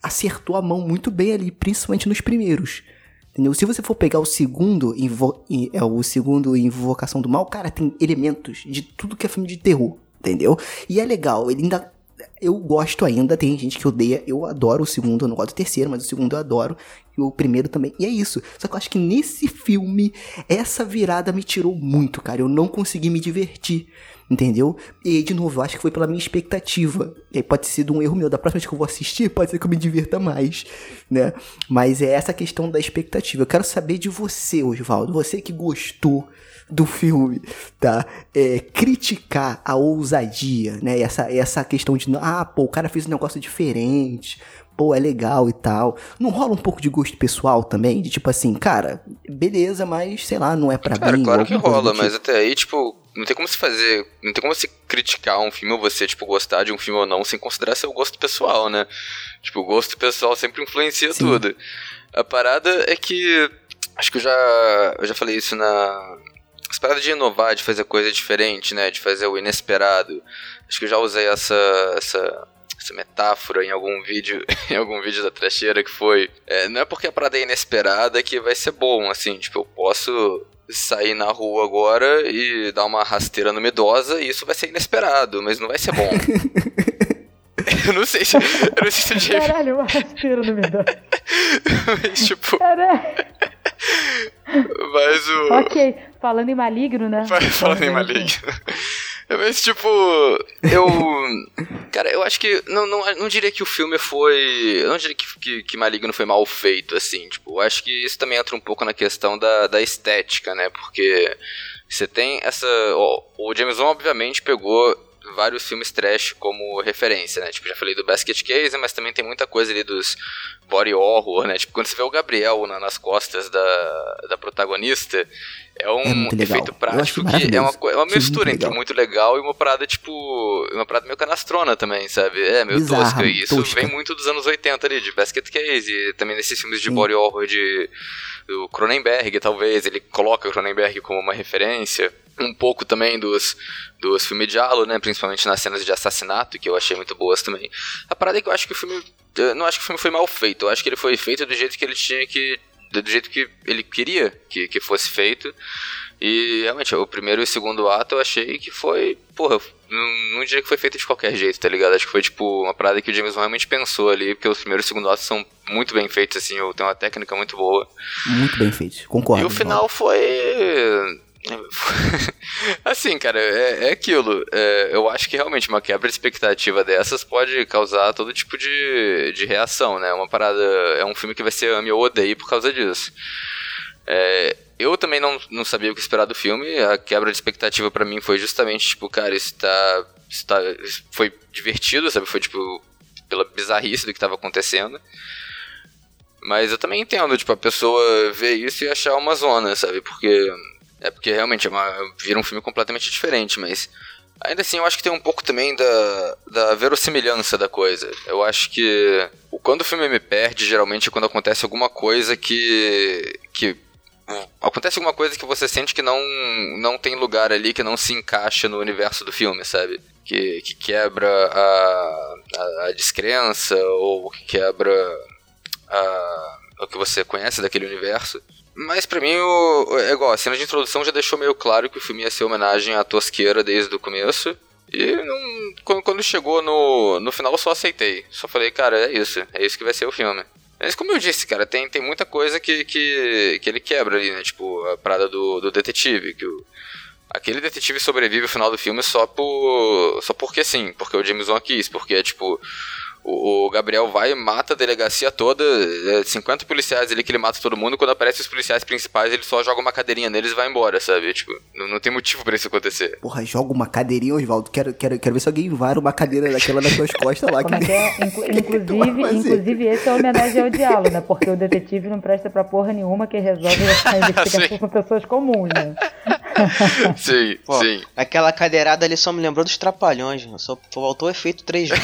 acertou a mão muito bem ali, principalmente nos primeiros. Entendeu? Se você for pegar o segundo, invo in- é, o segundo Invocação do Mal, cara, tem elementos de tudo que é filme de terror, entendeu? E é legal, ele ainda. Eu gosto ainda, tem gente que odeia, eu adoro o segundo, eu não gosto do terceiro, mas o segundo eu adoro, e o primeiro também, e é isso. Só que eu acho que nesse filme, essa virada me tirou muito, cara, eu não consegui me divertir. Entendeu? E de novo, eu acho que foi pela minha expectativa. E aí pode ter sido um erro meu. Da próxima vez que eu vou assistir, pode ser que eu me divirta mais, né? Mas é essa questão da expectativa. Eu quero saber de você, Oswaldo. Você que gostou do filme, tá? É, criticar a ousadia, né? Essa, essa questão de, ah, pô, o cara fez um negócio diferente. Pô, é legal e tal. Não rola um pouco de gosto pessoal também? De tipo assim, cara, beleza, mas sei lá, não é pra Cara, mim. claro que rola, do mas tipo. até aí, tipo, não tem como se fazer. Não tem como você criticar um filme ou você, tipo, gostar de um filme ou não sem considerar seu gosto pessoal, né? Tipo, o gosto pessoal sempre influencia Sim. tudo. A parada é que. Acho que eu já. Eu já falei isso na. As paradas de inovar, de fazer coisa diferente, né? De fazer o inesperado. Acho que eu já usei essa. essa essa metáfora em algum vídeo, em algum vídeo da trecheira que foi, é, não é porque a parada é inesperada que vai ser bom, assim, tipo, eu posso sair na rua agora e dar uma rasteira numa idosa e isso vai ser inesperado, mas não vai ser bom. eu não sei se, eu não sei se eu Caralho, uma rasteira meio. mas, tipo, Caralho. mas o... Ok, falando em maligno, né? Falando em maligno. Mas, tipo, eu. Cara, eu acho que. Não, não, não diria que o filme foi. Eu não diria que, que, que Maligno foi mal feito, assim. Tipo, eu acho que isso também entra um pouco na questão da, da estética, né? Porque você tem essa. ó, o James Wan, obviamente, pegou vários filmes trash como referência, né? Tipo, já falei do Basket Case, mas também tem muita coisa ali dos body horror, né? Tipo, quando você vê o Gabriel na- nas costas da, da protagonista, é um É efeito Eu prático acho que é uma, é uma Achei muito mistura entre legal. muito legal e uma parada, tipo, uma parada meio canastrona também, sabe? É, meio Bizarra, tosca. E isso tosca. vem muito dos anos 80 ali, de Basket Case, e também nesses filmes de Sim. body horror de do Cronenberg, talvez, ele coloca o Cronenberg como uma referência. Um pouco também dos, dos filmes de Halo, né? Principalmente nas cenas de assassinato, que eu achei muito boas também. A parada é que eu acho que o filme. Eu não acho que o filme foi mal feito. Eu acho que ele foi feito do jeito que ele tinha que. Do jeito que ele queria que, que fosse feito. E realmente, o primeiro e o segundo ato eu achei que foi. Porra, não, não diria que foi feito de qualquer jeito, tá ligado? Acho que foi tipo uma parada que o James Wan realmente pensou ali, porque os primeiros e o segundo atos são muito bem feitos, assim, tenho uma técnica muito boa. Muito bem feito, concordo. E o final foi. assim, cara, é, é aquilo. É, eu acho que realmente uma quebra de expectativa dessas pode causar todo tipo de, de reação, né? Uma parada. É um filme que vai ser ame ou odeie por causa disso. É, eu também não, não sabia o que esperar do filme. A quebra de expectativa pra mim foi justamente, tipo, cara, isso tá. Isso tá isso foi divertido, sabe? Foi, tipo, pela bizarrice do que tava acontecendo. Mas eu também entendo, tipo, a pessoa ver isso e achar uma zona, sabe? Porque. É porque realmente é uma, vira um filme completamente diferente, mas. Ainda assim, eu acho que tem um pouco também da, da verossimilhança da coisa. Eu acho que. Quando o filme me perde, geralmente é quando acontece alguma coisa que. que acontece alguma coisa que você sente que não, não tem lugar ali, que não se encaixa no universo do filme, sabe? Que, que quebra a, a, a descrença, ou que quebra a, o que você conhece daquele universo. Mas pra mim, o, é igual, a cena de introdução já deixou meio claro que o filme ia ser homenagem à tosqueira desde o começo. E não, quando, quando chegou no, no final eu só aceitei. Só falei, cara, é isso. É isso que vai ser o filme. Mas como eu disse, cara, tem, tem muita coisa que, que, que ele quebra ali, né? Tipo, a parada do, do detetive, que o, aquele detetive sobrevive ao final do filme só por. só porque sim, porque o James Wan quis, porque é tipo o, Gabriel vai e mata a delegacia toda, 50 é, policiais ali que ele mata todo mundo, quando aparecem os policiais principais, ele só joga uma cadeirinha neles e vai embora, sabe? Tipo, não, não tem motivo para isso acontecer. Porra, joga uma cadeirinha, Oswaldo. Quero, quero, quero ver se alguém vara uma cadeira daquela nas suas costas lá. Como é que é? Inclu inclusive, inclusive, esse é homenagem ao diálogo, né? Porque o detetive não presta pra porra nenhuma que resolve a investigação com pessoas comuns, né? sim, Pô, sim. Aquela cadeirada ali só me lembrou dos trapalhões, só faltou o efeito 3D.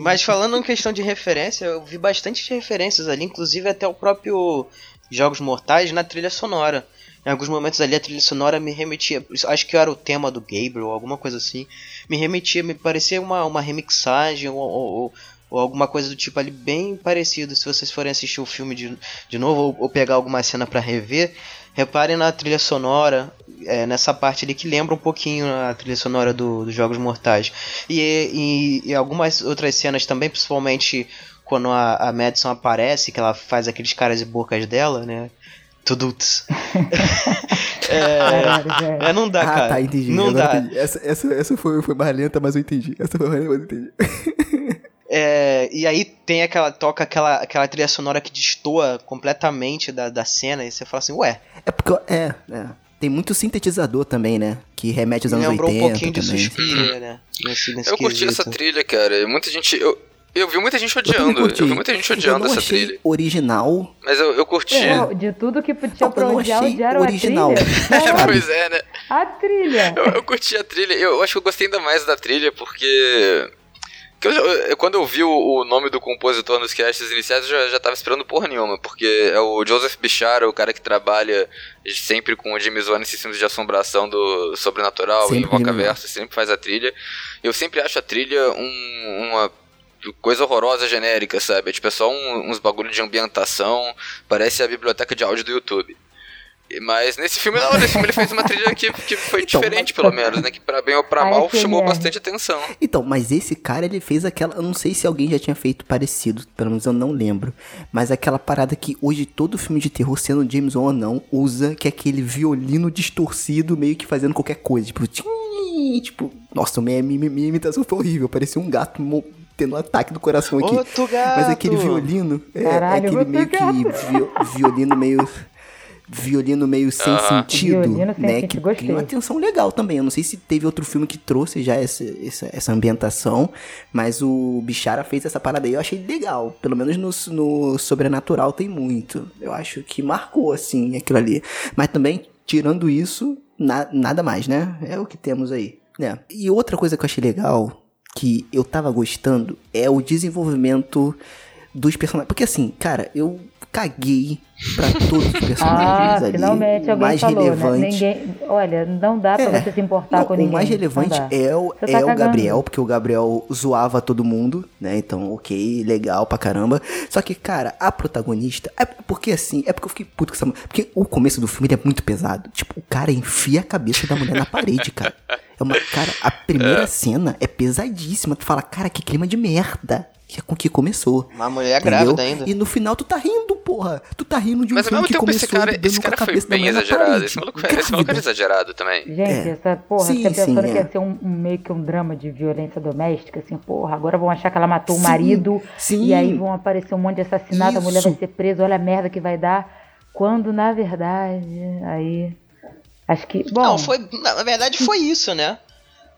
Mas falando em questão de referência, eu vi bastante referências ali, inclusive até o próprio Jogos Mortais na trilha sonora. Em alguns momentos ali a trilha sonora me remetia, acho que era o tema do Gabriel, alguma coisa assim. Me remetia, me parecia uma, uma remixagem ou, ou, ou alguma coisa do tipo ali bem parecido. Se vocês forem assistir o filme de, de novo ou, ou pegar alguma cena para rever, reparem na trilha sonora, é, nessa parte ali que lembra um pouquinho a trilha sonora do, dos Jogos Mortais. E, e, e, algumas outras cenas também, principalmente quando a, a Madison aparece, que ela faz aqueles caras e bocas dela, né? Tudo. é, é, não dá, ah, cara. Tá, entendi. Não Agora dá. Entendi. Essa, essa, essa foi, foi mais lenta, mas eu entendi. Essa foi mais lenta, mas eu entendi. É, e aí tem aquela toca aquela, aquela trilha sonora que destoa completamente da, da cena e você fala assim, ué. É porque é, é. Tem muito sintetizador também, né? Que remete aos anos Lembrou 80 um pouquinho também. de Suspiria, né? Nesse, nesse eu curti quesito. essa trilha, cara. Muita gente... Eu... Eu vi muita gente odiando. Eu, eu vi muita gente odiando essa trilha. original. Mas eu, eu curti. É, de tudo que tinha pra odiar, odiaram original. a trilha. pois é, né? A trilha. Eu, eu curti a trilha. Eu, eu acho que eu gostei ainda mais da trilha porque eu, eu, quando eu vi o, o, nome do compositor nos casts iniciais, eu já, já tava esperando porra nenhuma, porque é o Joseph Bichara, o cara que trabalha sempre com o James Wan nesses filmes de assombração do sobrenatural sempre e invoca verso, sempre faz a trilha. Eu sempre acho a trilha um, uma coisa horrorosa genérica, sabe? É tipo, é só um, uns bagulho de ambientação, parece a biblioteca de áudio do YouTube. Mas nesse filme não, nesse filme ele fez uma trilha que, que foi então, diferente, pelo menos, né? Que pra bem ou pra mal chamou é. bastante atenção. Então, mas esse cara ele fez aquela. Eu não sei se alguém já tinha feito parecido, pelo menos eu não lembro. Mas aquela parada que hoje todo filme de terror, sendo James Wan ou não, usa, que é aquele violino distorcido, meio que fazendo qualquer coisa. Tipo, tchim, tipo, nossa, minha, minha, minha imitação foi horrível, parecia um gato tendo um ataque do coração aqui. Outro gato. Mas aquele violino, é, é Caralho, é aquele meio gato. que violino meio violino meio sem ah. sentido, violino sem né? Sentido, que gostei. uma atenção legal também. Eu não sei se teve outro filme que trouxe já essa, essa, essa ambientação, mas o Bichara fez essa parada aí, eu achei legal. Pelo menos no, no Sobrenatural tem muito. Eu acho que marcou, assim, aquilo ali. Mas também, tirando isso, na, nada mais, né? É o que temos aí. né E outra coisa que eu achei legal, que eu tava gostando, é o desenvolvimento dos personagens. Porque assim, cara, eu caguei para todos os personagens ah, ali. Finalmente alguém mais falou, relevante. Né? Ninguém, olha, não dá pra é, você se importar não, com ninguém. O mais relevante é o, tá é o Gabriel, porque o Gabriel zoava todo mundo, né? Então, ok, legal pra caramba. Só que, cara, a protagonista. É porque assim, é porque eu fiquei puto com essa mulher. Porque o começo do filme é muito pesado. Tipo, o cara enfia a cabeça da mulher na parede, cara. É uma. Cara, a primeira é. cena é pesadíssima. Tu fala, cara, que clima de merda que é com que começou. Uma mulher entendeu? grávida ainda. E no final tu tá rindo, porra. Tu tá rindo de um Mas filme que começou esse cara, esse cara foi bem exagerado. Esse maluco, esse maluco era exagerado também. Gente, é. essa porra, sim, você pensando sim, que é. ia ser um, um, meio que um drama de violência doméstica, assim, porra, agora vão achar que ela matou sim, o marido sim. e aí vão aparecer um monte de assassinato, Isso. a mulher vai ser presa, olha a merda que vai dar. Quando, na verdade, aí... Acho que. Bom, Não, foi. Na verdade, foi isso, né?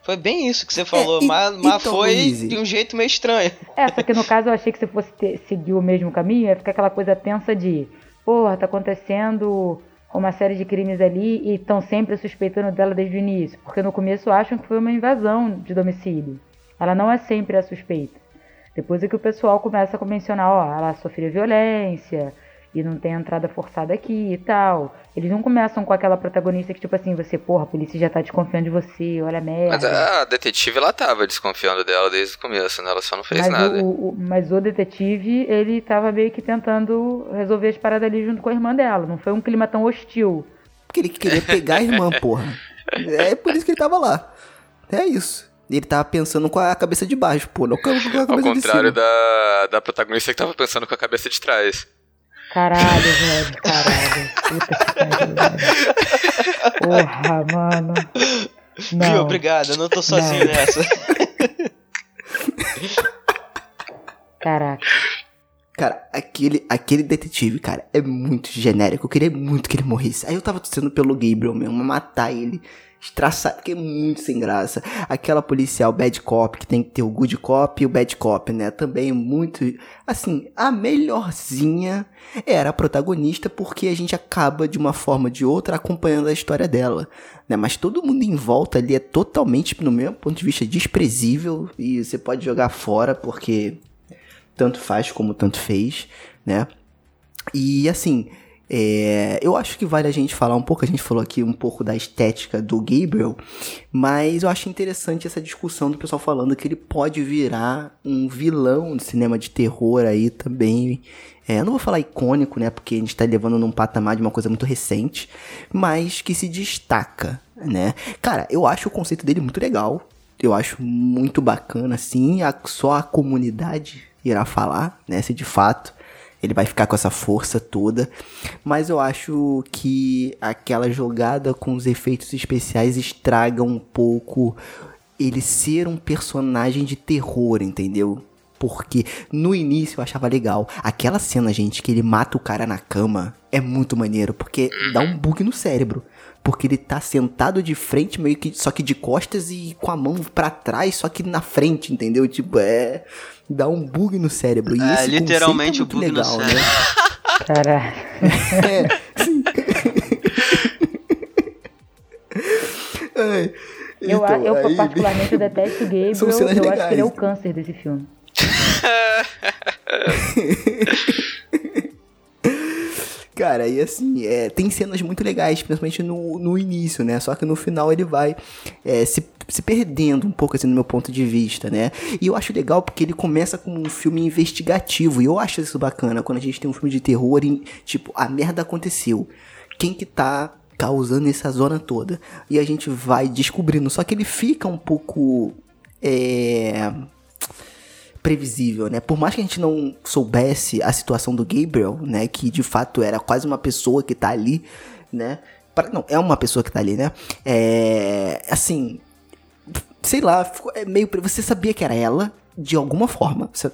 Foi bem isso que você falou, é, e, mas, mas então, foi Easy. de um jeito meio estranho. É, só que no caso eu achei que se fosse ter, seguir o mesmo caminho, ia ficar aquela coisa tensa de, porra, tá acontecendo uma série de crimes ali e estão sempre suspeitando dela desde o início. Porque no começo acham que foi uma invasão de domicílio. Ela não é sempre a suspeita. Depois é que o pessoal começa a mencionar, ó, ela sofria violência e não tem entrada forçada aqui e tal. Eles não começam com aquela protagonista que, tipo assim, você, porra, a polícia já tá desconfiando de você, olha a merda. Mas a detetive, ela tava desconfiando dela desde o começo, né? Ela só não fez mas nada. O, o, mas o detetive, ele tava meio que tentando resolver as paradas ali junto com a irmã dela. Não foi um clima tão hostil. Porque ele queria pegar a irmã, porra. É por isso que ele tava lá. É isso. Ele tava pensando com a cabeça de baixo, pô, não com a cabeça Ao contrário de cima. da, da protagonista que tava pensando com a cabeça de trás. Caralho, velho, caralho. Puta que pariu, velho. Porra, mano. Não. Viu, obrigado, eu não tô sozinho Não. nessa. Caraca. Cara, aquele, aquele detetive, cara, é muito genérico. Eu queria muito que ele morresse. Aí eu tava torcendo pelo Gabriel mesmo, matar ele, estraçar, porque é muito sem graça. Aquela policial bad cop, que tem que ter o good cop e o bad cop, né? Também muito. Assim, a melhorzinha era a protagonista, porque a gente acaba, de uma forma ou de outra, acompanhando a história dela. Né? Mas todo mundo em volta ali é totalmente, no meu ponto de vista, desprezível. E você pode jogar fora, porque tanto faz como tanto fez, né? E assim, é, eu acho que vale a gente falar um pouco, a gente falou aqui um pouco da estética do Gabriel, mas eu acho interessante essa discussão do pessoal falando que ele pode virar um vilão de cinema de terror aí também. É, eu não vou falar icônico, né? Porque a gente tá levando num patamar de uma coisa muito recente, mas que se destaca, né? Cara, eu acho o conceito dele muito legal. Eu acho muito bacana, assim. A, só a comunidade irá falar, né? Se de fato ele vai ficar com essa força toda. Mas eu acho que aquela jogada com os efeitos especiais estraga um pouco ele ser um personagem de terror, entendeu? Porque no início eu achava legal. Aquela cena, gente, que ele mata o cara na cama é muito maneiro, porque dá um bug no cérebro. Porque ele tá sentado de frente, meio que só que de costas e com a mão pra trás, só que na frente, entendeu? Tipo, é. Dá um bug no cérebro. E É, esse conceito literalmente é o bug no legal, cérebro. Né? Caralho. É, sim. Ai, Eu, então, eu aí- particularmente detesto o Gabriel. São Eu cenas acho que ele é o legais. câncer desse filme. Cara, e assim, é, tem cenas muito legais, principalmente no, no início, né? Só que no final ele vai é, se, se perdendo um pouco, assim, no meu ponto de vista, né? E eu acho legal porque ele começa com um filme investigativo, e eu acho isso bacana, quando a gente tem um filme de terror e, tipo, a merda aconteceu. Quem que tá causando essa zona toda? E a gente vai descobrindo, só que ele fica um pouco... É previsível, né? Por mais que a gente não soubesse a situação do Gabriel, né? Que de fato era quase uma pessoa que tá ali, né? Pra- não, é uma pessoa que tá ali, né? É. Assim. Sei lá, é meio. Você sabia que era ela, de alguma forma. Você-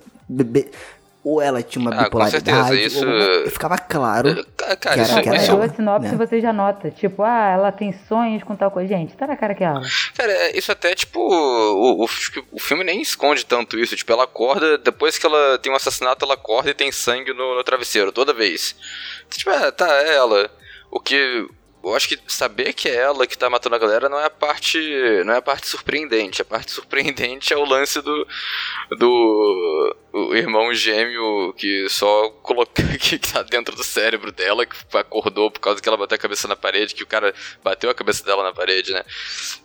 ou ela tinha uma Ah, com bipolaridade. certeza, isso- ficava claro. Ca- Cara, Que isso era- Não, que quando era leu ela, a sinopse né? você já nota. Tipo, ah, ela tem sonhos com tal coisa. Gente, tá na cara que é ela. Cara, é- isso até, tipo, o, o, o filme nem esconde tanto isso. Tipo, ela acorda, depois que ela tem um assassinato, ela acorda e tem sangue no, no travesseiro, toda vez. Tipo, é, tá, é ela. O que. Eu acho que saber que é ela que tá matando a galera não é a parte. não é a parte surpreendente. A parte surpreendente é o lance do. do. o irmão gêmeo que só coloca. que tá dentro do cérebro dela, que acordou por causa que ela bateu a cabeça na parede, que o cara bateu a cabeça dela na parede, né?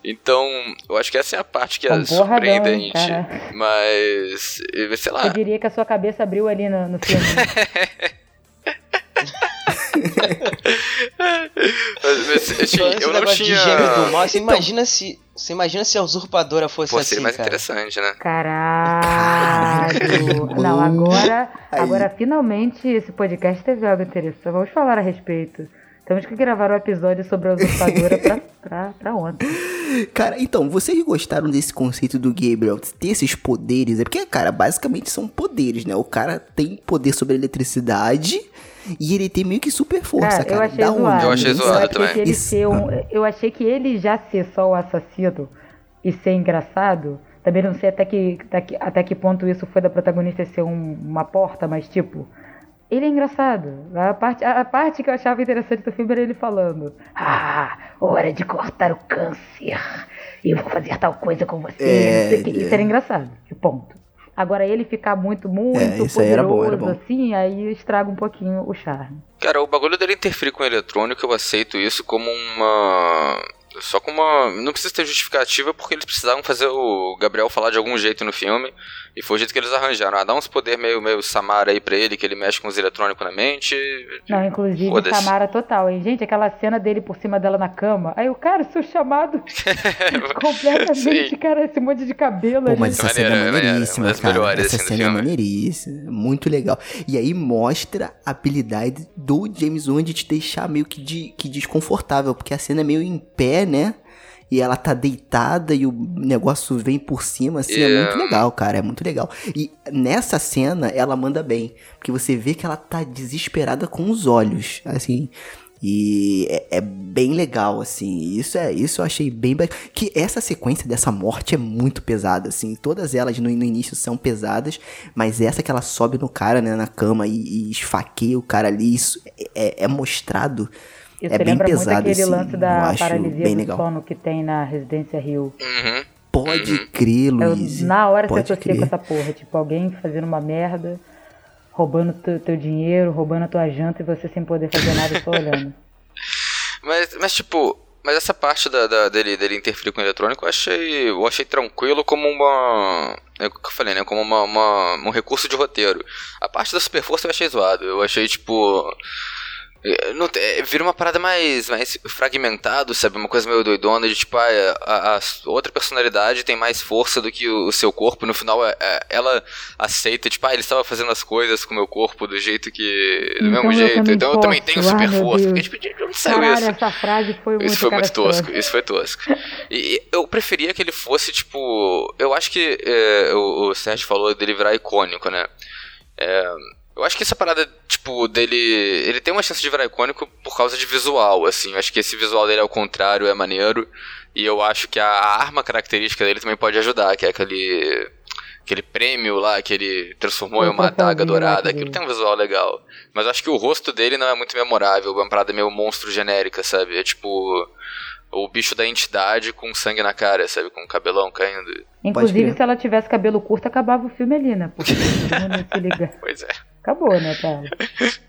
Então, eu acho que essa é a parte que é hein, surpreendente. cara. Mas. Sei lá. Eu diria que a sua cabeça abriu ali no, no filme. Mas, assim, eu não tinha. de gêmeo do mal, você imagina se. Você imagina se a usurpadora fosse Pô, assim, seria mais cara. interessante, né? Caralho! Não, agora, Aí. agora finalmente esse podcast teve algo interessante. Vamos falar a respeito. Temos que gravar um episódio sobre a usurpadora pra, pra, pra ontem. Cara, então, vocês gostaram desse conceito do Gabriel ter esses poderes? É porque, cara, basicamente são poderes, né? O cara tem poder sobre a eletricidade e ele tem meio que super força, Cara, cara. eu achei Da onde? zoado. Eu achei zoado eu achei também. Que ele Isso. ser um, eu achei que ele já ser só o assassino e ser engraçado. Também não sei até que, até que, até que ponto isso foi da protagonista ser um- uma porta, mas tipo. Ele é engraçado. A parte, a, a parte que eu achava interessante do filme era ele falando: Ah, hora de cortar o câncer. Eu vou fazer tal coisa com você. É. Isso é. era engraçado. E ponto. Agora ele ficar muito, muito É, poderoso, aí era bom, era bom. assim, aí estraga um pouquinho o charme. Cara, o bagulho dele interferir com o eletrônico, eu aceito isso como uma. Só como uma. Não precisa ter justificativa porque eles precisavam fazer o Gabriel falar de algum jeito no filme. E foi o jeito que eles arranjaram. Ah, dá uns poder meio, meio Samara aí pra ele, que ele mexe com os eletrônicos na mente. Não, inclusive Foda-se. Samara total, hein? Gente, aquela cena dele por cima dela na cama. Aí o cara, seu chamado completamente, Sim. cara, esse monte de cabelo Pô, ali. mas essa É cena é maneiríssima, das cara. melhores, Essa assim, cena é maneiríssima, muito legal. E aí mostra a habilidade do James Wan de te deixar meio que, de, que desconfortável, porque a cena é meio em pé, né? E ela tá deitada e o negócio vem por cima, assim, é É. muito legal, cara, é muito legal. E nessa cena, ela manda bem, porque você vê que ela tá desesperada com os olhos, assim... E é, é bem legal, assim. Isso é isso eu achei bem. Que essa sequência dessa morte é muito pesada, assim. Todas elas no, no início são pesadas, mas essa que ela sobe no cara, né, na cama e, e esfaqueia o cara ali, isso é, é mostrado. Isso é bem lembra muito pesado, aquele assim, lance eu da acho paralisia bem do legal. sono que tem na Residência Rio. Uhum. Pode crer, Eu, Luiz. na hora você Pode associa com crer. essa porra. Tipo, alguém fazendo uma merda, roubando teu, teu dinheiro, roubando a tua janta e você sem poder fazer nada só olhando. Mas, mas tipo, mas essa parte da, da- dele, dele interferir com o eletrônico eu achei, eu achei tranquilo como uma. É o que eu falei, né? Como uma, uma- um recurso de roteiro. A parte da super força eu achei zoado. Eu achei, tipo. É, Não, é, vira uma parada mais, mais fragmentado, sabe? Uma coisa meio doidona de tipo, ah, a, a outra personalidade tem mais força do que o, o seu corpo. No final, é- é, ela aceita, tipo, ah, ele estava fazendo as coisas com o meu corpo do jeito que. do Então mesmo jeito. então eu também posso. tenho super Ai, meu força. Porque, tipo, de onde saiu Caralho, isso? essa frase foi muito Isso foi muito tosco, isso foi tosco. E eu preferia que ele fosse, tipo. Eu acho que é, o, o Sérgio falou dele virar icônico, né? É, eu acho que essa parada, tipo, dele. Ele tem uma chance de virar icônico por causa de visual, assim. Eu acho que esse visual dele, ao contrário, é maneiro. E eu acho que a arma característica dele também pode ajudar, que é aquele. Aquele prêmio lá que ele transformou em uma adaga dourada. que Aquilo ele- tem um visual legal. Mas eu acho que o rosto dele não é muito memorável. É uma parada meio monstro genérica, sabe? É tipo. O bicho da entidade com sangue na cara, sabe? Com o cabelão caindo. Inclusive, se ela tivesse cabelo curto, acabava o filme ali, né? Porque todo mundo ia se ligar. Pois é. Acabou, né, pra ela.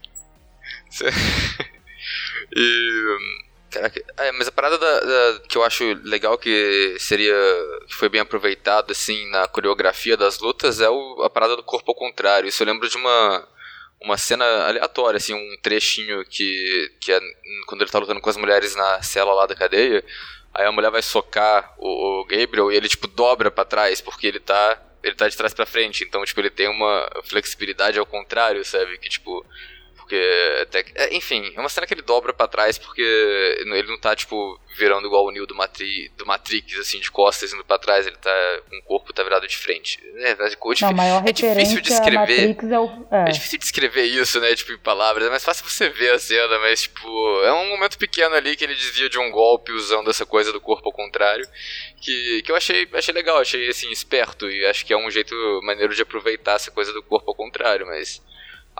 E. Caraca, é, mas a parada da, da- que eu acho legal que seria. que foi bem aproveitado, assim, na coreografia das lutas é o- a parada do corpo ao contrário. Isso eu lembro de uma. Uma cena aleatória, assim, um trechinho que, que é quando ele tá lutando com as mulheres na cela lá da cadeia. Aí a mulher vai socar o, o Gabriel e ele, tipo, dobra pra trás, porque ele tá. Ele tá de trás pra frente. Então, tipo, ele tem uma flexibilidade ao contrário, sabe? Que, tipo. Porque. Até, é, enfim, é uma cena que ele dobra pra trás porque ele não tá, tipo, virando igual o Neo do, Matri, do Matrix, assim, de costas indo pra trás. Ele tá. Com o corpo tá virado de frente. É, é, difí- Não, maior é difícil de referência a escrever. Matrix é o... É. É difícil descrever isso, né, tipo, em palavras. É mais fácil você ver a cena, mas, tipo, é um momento pequeno ali que ele desvia de um golpe usando essa coisa do corpo ao contrário. Que, que eu achei, achei legal, achei, assim, esperto. E acho que é um jeito maneiro de aproveitar essa coisa do corpo ao contrário, mas.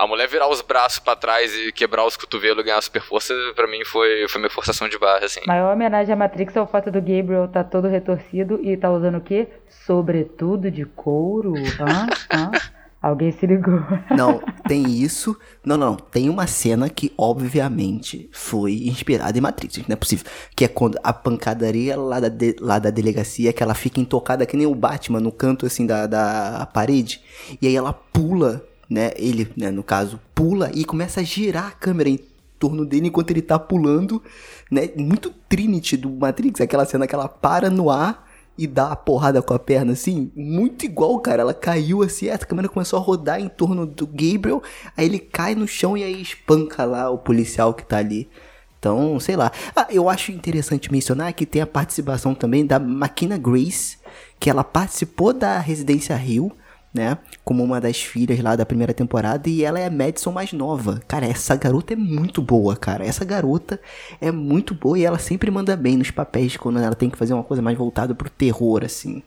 A mulher virar os braços pra trás e quebrar os cotovelos e ganhar super força, pra mim foi, foi minha forçação de barra, assim. Maior homenagem à Matrix é o fato do Gabriel tá todo retorcido e tá usando o quê? Sobretudo de couro? Hã? Hã? Alguém se ligou. Não, tem isso. Não, não. Tem uma cena que, obviamente, foi inspirada em Matrix. Não é possível. Que é quando a pancadaria lá da, de- lá da delegacia, que ela fica intocada que nem o Batman no canto, assim, da, da parede. E aí ela pula, né? Ele, né, no caso, pula e começa a girar a câmera em torno dele enquanto ele tá pulando, né? Muito Trinity do Matrix. Aquela cena que ela para no ar e dá a porrada com a perna, assim, muito igual, cara. Ela caiu assim, a câmera começou a rodar em torno do Gabriel, aí ele cai no chão e aí espanca lá o policial que tá ali. Então, sei lá. Ah, eu acho interessante mencionar que tem a participação também da Makina Grace, que ela participou da Residência Rio, né? Como uma das filhas lá da primeira temporada, e ela é a Madison mais nova. Cara, essa garota é muito boa, cara. Essa garota é muito boa e ela sempre manda bem nos papéis quando ela tem que fazer uma coisa mais voltada pro terror, assim.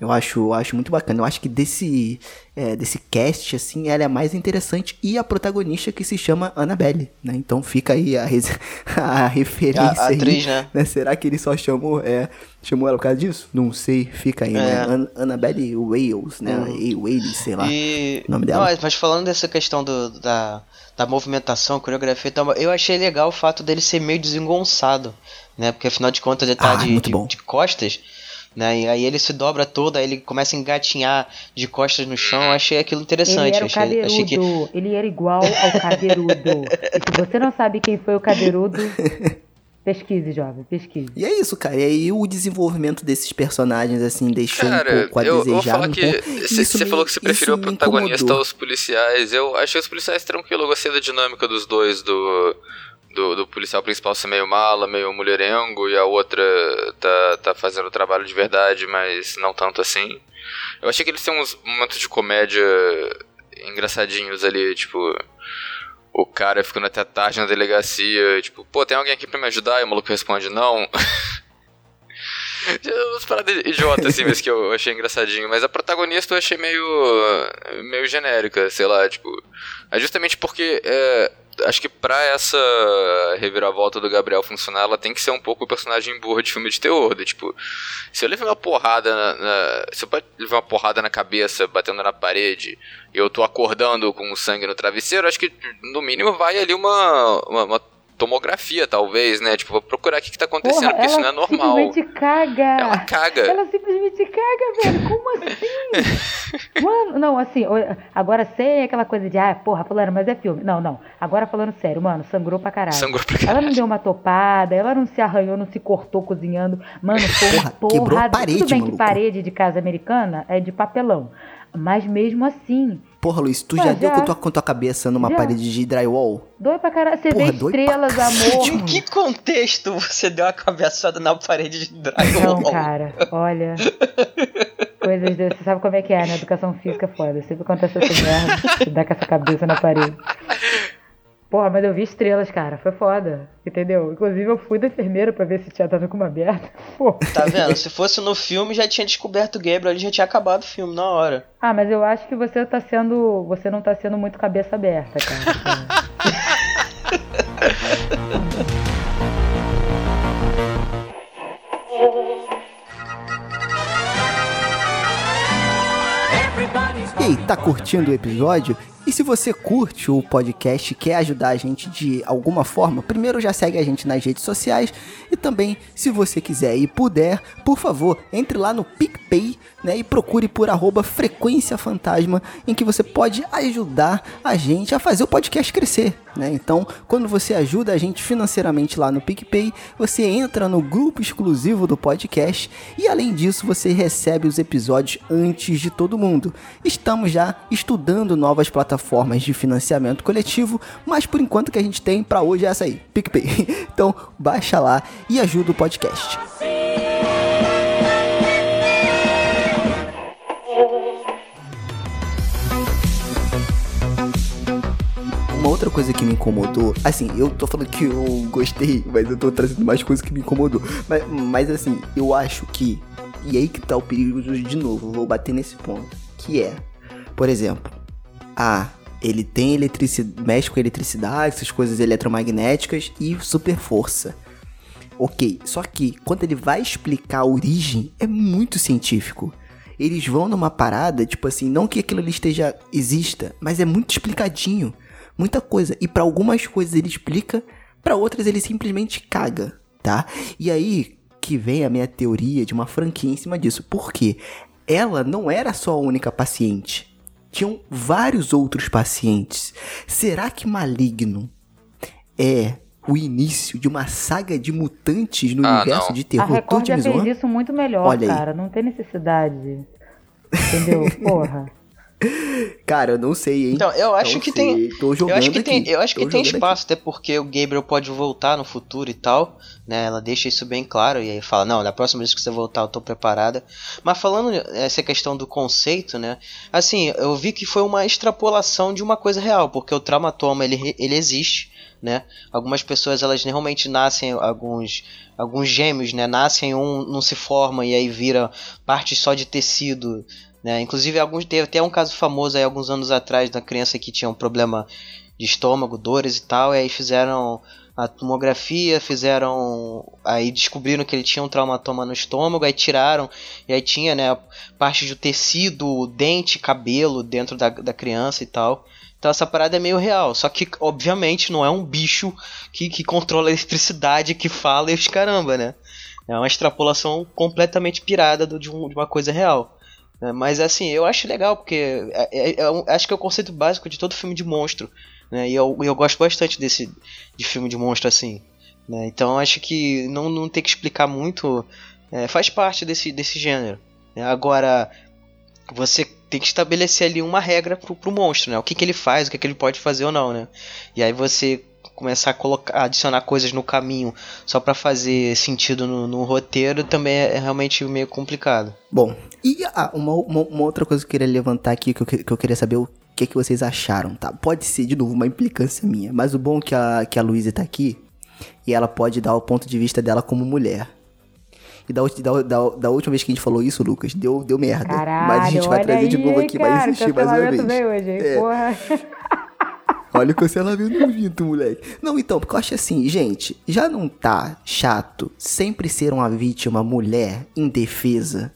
Eu acho, eu acho muito bacana. Eu acho que desse, é, desse cast, assim, ela é a mais interessante e a protagonista que se chama Annabelle, né? Então fica aí a, a referência A- a atriz, aí, né? Será que ele só chamou, é, chamou ela por causa disso? Não sei, fica aí, né? É. An Annabelle Wales, né? Uhum. Wales, sei lá. E. o nome dela. Não, mas- falando dessa questão do, da, da movimentação, coreografia e tal, eu achei legal o fato dele ser meio desengonçado, né? Porque afinal de contas ele tá Ah, de, de, de costas, né? E aí ele se dobra todo, aí ele começa a engatinhar de costas no chão. Eu achei aquilo Ele interessante. era o achei, cadeirudo, achei que. ele era igual ao cadeirudo. e se você não sabe quem foi o cadeirudo, pesquise, jovem, pesquise. E é isso, cara. E aí o desenvolvimento desses personagens, assim, deixou um Cara, pouco a eu, eu vou desejar. falar um você falou que você preferiu isso o protagonista aos policiais. Eu achei os policiais tranquilo, eu gostei da dinâmica dos dois, do, do, do policial principal ser meio mala, meio mulherengo, e a outra tá, tá fazendo o trabalho de verdade, mas não tanto assim. Eu achei que eles têm uns momentos de comédia engraçadinhos ali, tipo. O cara ficando até tarde na delegacia, tipo, pô, tem alguém aqui pra me ajudar? E o maluco responde, não. Umas paradas idiotas assim, mas que eu achei engraçadinho. Mas a protagonista eu achei meio. meio genérica, sei lá, tipo. É justamente porque. é, acho que pra essa reviravolta do Gabriel funcionar, ela tem que ser um pouco o personagem burro de filme de terror. de, tipo, se eu levei uma porrada na, na- Se eu levar uma porrada na cabeça, batendo na parede, e eu tô acordando com sangue no travesseiro, acho que no mínimo vai ali uma- uma- uma tomografia, talvez, né? Tipo, vou procurar o que, que tá acontecendo, Porra, porque isso ela não é normal. simplesmente caga. Ela caga. Ela simplesmente caga, velho. Como assim? mano, não, assim, agora sem aquela coisa de, ah, porra, fulano, mas é filme. Não, não. Agora falando sério, mano, sangrou pra caralho. Sangrou pra Ela caralho. não deu uma topada, ela não se arranhou, não se cortou cozinhando. Mano, foi Porra, porra. quebrou a parede, Tudo bem maluco. que parede de casa americana é de papelão. Mas mesmo assim, Porra, Luiz, tu Ué, já, deu já. com tua, com tua cabeça numa Já. parede de drywall? dói pra caralho. Você Porra, vê pra estrelas, cacete, amor. Em que contexto você deu uma cabeçada na parede de Não, drywall? cara, olha. Coisas desse. Você sabe como é que é, né? Educação física é foda. Sempre acontece essa merda. Você dá com essa cabeça na parede. Porra, mas eu vi estrelas, cara. Foi foda. Entendeu? Inclusive eu fui da enfermeira pra ver se tinha tava com uma aberta. Pô. Tá vendo? Se fosse no filme, já tinha descoberto o Gabriel, ele já tinha acabado o filme na hora. Ah, mas eu acho que você tá sendo. Você não tá sendo muito cabeça aberta, cara. E aí, tá curtindo o episódio? E se você curte o podcast e quer ajudar a gente de alguma forma, primeiro já segue a gente nas redes sociais e também, se você quiser e puder, por favor, entre lá no PicPay né, e procure por arroba Frequência Fantasma, em que você pode ajudar a gente a fazer o podcast crescer. Né? Então, quando você ajuda a gente financeiramente lá no PicPay, você entra no grupo exclusivo do podcast e além disso você recebe os episódios antes de todo mundo. Estamos já estudando novas plataformas de financiamento coletivo, mas por enquanto que a gente tem para hoje é essa aí, PicPay. Então, baixa lá e ajuda o podcast. Uma outra coisa que me incomodou, assim, eu tô falando que eu gostei, mas eu tô trazendo mais coisas que me incomodou. Mas, mas assim, eu acho que. E aí que tá o perigo de novo, vou bater nesse ponto. Que é, por exemplo, ah, ele tem eletricidade, mexe com eletricidade, essas coisas eletromagnéticas e super força. Ok, só que quando ele vai explicar a origem, é muito científico. Eles vão numa parada, tipo assim, não que aquilo ali esteja exista, mas é muito explicadinho, muita coisa. E para algumas coisas ele explica, para outras ele simplesmente caga, tá? E aí que vem a minha teoria de uma franquia em cima disso. Por quê? Ela não era só a única paciente. Tinham vários outros pacientes. Será que Maligno é o início de uma saga de mutantes no Ah, universo não. de A terror Record já fez isso muito melhor, Olha aí. cara. Não tem necessidade. Entendeu? Porra. Cara, eu não sei, hein? Então, eu acho Não que sei. tem. Tô jogando Eu acho que tem, aqui. eu acho que tem espaço, até porque o Gabriel pode voltar no futuro e tal, né? Ela deixa isso bem claro e aí fala: "Não, da próxima vez que você voltar, eu tô preparada". Mas falando essa questão do conceito, né? Assim, eu vi que foi uma extrapolação de uma coisa real, porque o traumatoma ele ele existe, né? Algumas pessoas elas realmente nascem alguns alguns gêmeos, né? Nascem um não se forma e aí vira parte só de tecido né? Inclusive, alguns teve até um caso famoso aí alguns anos atrás da criança que tinha um problema de estômago, dores e tal, e aí fizeram a tomografia, fizeram. Aí descobriram que ele tinha um traumatoma no estômago, aí tiraram, e aí tinha, né, parte do tecido, dente, cabelo dentro da, da criança e tal. Então essa parada é meio real. Só que, obviamente, não é um bicho que, que controla a eletricidade, que fala e os caramba, né? É uma extrapolação completamente pirada do- de, um- de uma coisa real. Né? Mas assim, eu acho legal, porque é- é- é acho que é o conceito básico de todo filme de monstro. Né? E eu, eu gosto bastante desse de filme de monstro assim. né? Então acho que não, não ter que explicar muito é, faz parte desse, desse gênero. né? Agora, você tem que estabelecer ali uma regra pro, pro monstro, né? O que, que ele faz, o que, que ele pode fazer ou não, né? E aí você começar a colocar, adicionar coisas no caminho só pra fazer sentido no, no roteiro também é, é realmente meio complicado. Bom, e ah, uma, uma, uma outra coisa que eu queria levantar aqui, que eu, que eu queria saber o que, que vocês acharam, tá? Pode ser, de novo, uma implicância minha, mas o bom é que a, que a Luísa tá aqui e ela pode dar o ponto de vista dela como mulher. E da, da, da, da última vez que a gente falou isso, Lucas, deu, deu merda. Caralho, mas a gente vai trazer de aí, novo aqui, vai cara, insistir mais uma vez. veio hoje, hein? É. Porra. Olha o cancelamento vindo, moleque. Não, então, porque eu acho assim, gente, já não tá chato sempre ser uma vítima mulher indefesa?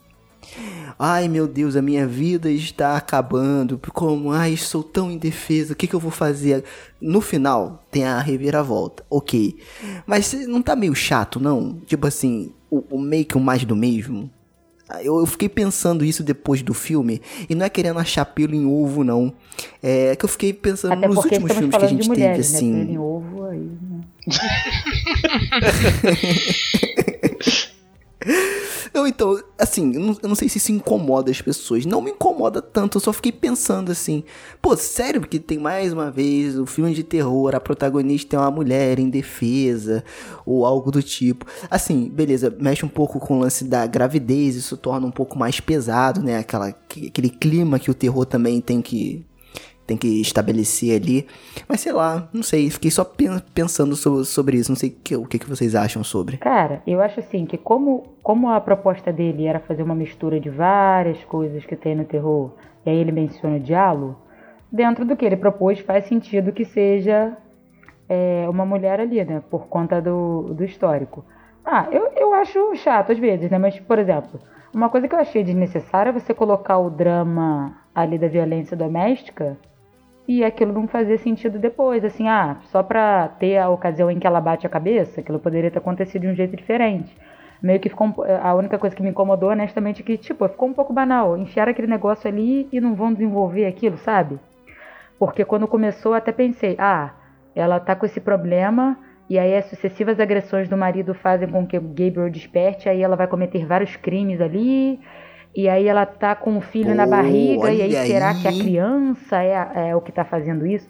Ai, meu Deus, a minha vida está acabando. Como? Ai, sou tão indefesa. O que, que eu vou fazer? No final, tem a reviravolta. Ok. Mas não tá meio chato, não? Tipo assim, o, o meio que o mais do mesmo? Ah, Eu, eu fiquei pensando isso depois do filme. E não é querendo achar pelo em ovo, não. É que eu fiquei pensando Até nos últimos filmes que a gente teve, mulheres, né? assim. Pelo em ovo aí, né? Não, então, assim, eu não, eu não sei se isso incomoda as pessoas. Não me incomoda tanto, eu só fiquei pensando assim. Pô, sério, porque tem mais uma vez o filme de terror, a protagonista é uma mulher indefesa, ou algo do tipo. Assim, beleza, mexe um pouco com o lance da gravidez, isso torna um pouco mais pesado, né? Aquela, aquele clima que o terror também tem que tem que estabelecer ali. Mas sei lá, não sei, fiquei só pen- pensando so- sobre isso, não sei o que, o que que vocês acham sobre. Cara, eu acho assim que como, como a proposta dele era fazer uma mistura de várias coisas que tem no terror, e aí ele menciona o diálogo, dentro do que ele propôs faz sentido que seja é, uma mulher ali, né? Por conta do, do histórico. Ah, eu, eu acho chato às vezes, né? Mas, por exemplo, uma coisa que eu achei desnecessária é você colocar o drama ali da violência doméstica e aquilo não fazia sentido depois, assim, ah, só pra ter a ocasião em que ela bate a cabeça, aquilo poderia ter acontecido de um jeito diferente. Meio que ficou. A única coisa que me incomodou, honestamente, é que, tipo, ficou um pouco banal. Enfiaram aquele negócio ali e não vão desenvolver aquilo, sabe? Porque quando começou, até pensei, ah, ela tá com esse problema, e aí as sucessivas agressões do marido fazem com que o Gabriel desperte, aí ela vai cometer vários crimes ali. E aí ela tá com o filho na Pô, barriga, e aí olha será aí. que a criança é, a- é o que tá fazendo isso?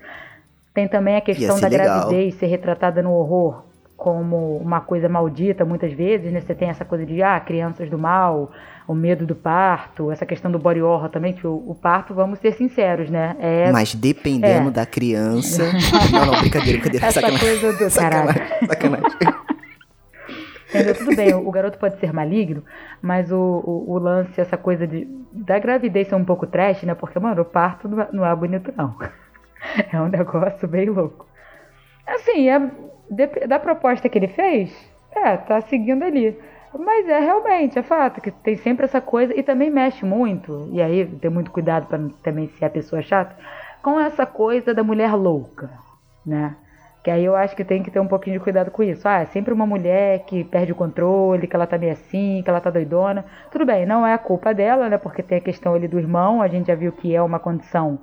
Tem também a questão da legal. gravidez ser retratada no horror como uma coisa maldita muitas vezes, né? Você tem essa coisa de, ah, crianças do mal, o medo do parto, essa questão do body horror também, que o, o parto, vamos ser sinceros, né? É Mas dependendo É. da criança. não, não, brincadeira, brincadeira. essa sacanagem. coisa do... Caralho. Sacanagem, sacanagem. Entendeu? Tudo bem, o garoto pode ser maligno, mas o, o, o lance, essa coisa de, da gravidez ser um pouco trash, né? Porque, mano, o parto não é, é bonito, não. É um negócio bem louco. Assim, é, da proposta que ele fez, é, tá seguindo ali. Mas é realmente, é fato, que tem sempre essa coisa, e também mexe muito, e aí ter muito cuidado não também ser a pessoa chata, com essa coisa da mulher louca, né? Que aí eu acho que tem que ter um pouquinho de cuidado com isso. Ah, é sempre uma mulher que perde o controle, que ela tá meio assim, que ela tá doidona. Tudo bem, não é a culpa dela, né? Porque tem a questão ali do irmão, a gente já viu que é uma condição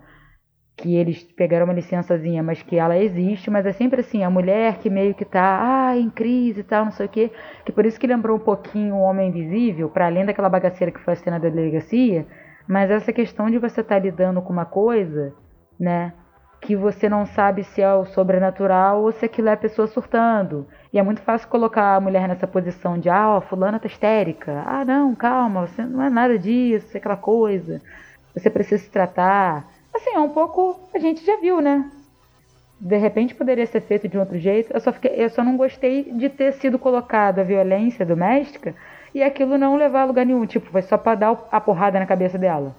que eles pegaram uma licençazinha, mas que ela existe, mas é sempre assim, a mulher que meio que tá, ah, em crise e tal, não sei o quê, que por isso que lembrou um pouquinho o Homem Invisível, para além daquela bagaceira que foi a cena da delegacia, Mas essa questão de você estar tá lidando com uma coisa, né? Que você não sabe se é o sobrenatural ou se aquilo é a pessoa surtando. E é muito fácil colocar a mulher nessa posição de, ah, ó, fulana tá histérica. Ah, não, calma, você não é nada disso, aquela coisa. Você precisa se tratar. Assim, é um pouco. A gente já viu, né? De repente poderia ser feito de um outro jeito. Eu só, fiquei, eu só não gostei de ter sido colocado a violência doméstica e aquilo não levar a lugar nenhum. Tipo, foi só pra dar a porrada na cabeça dela.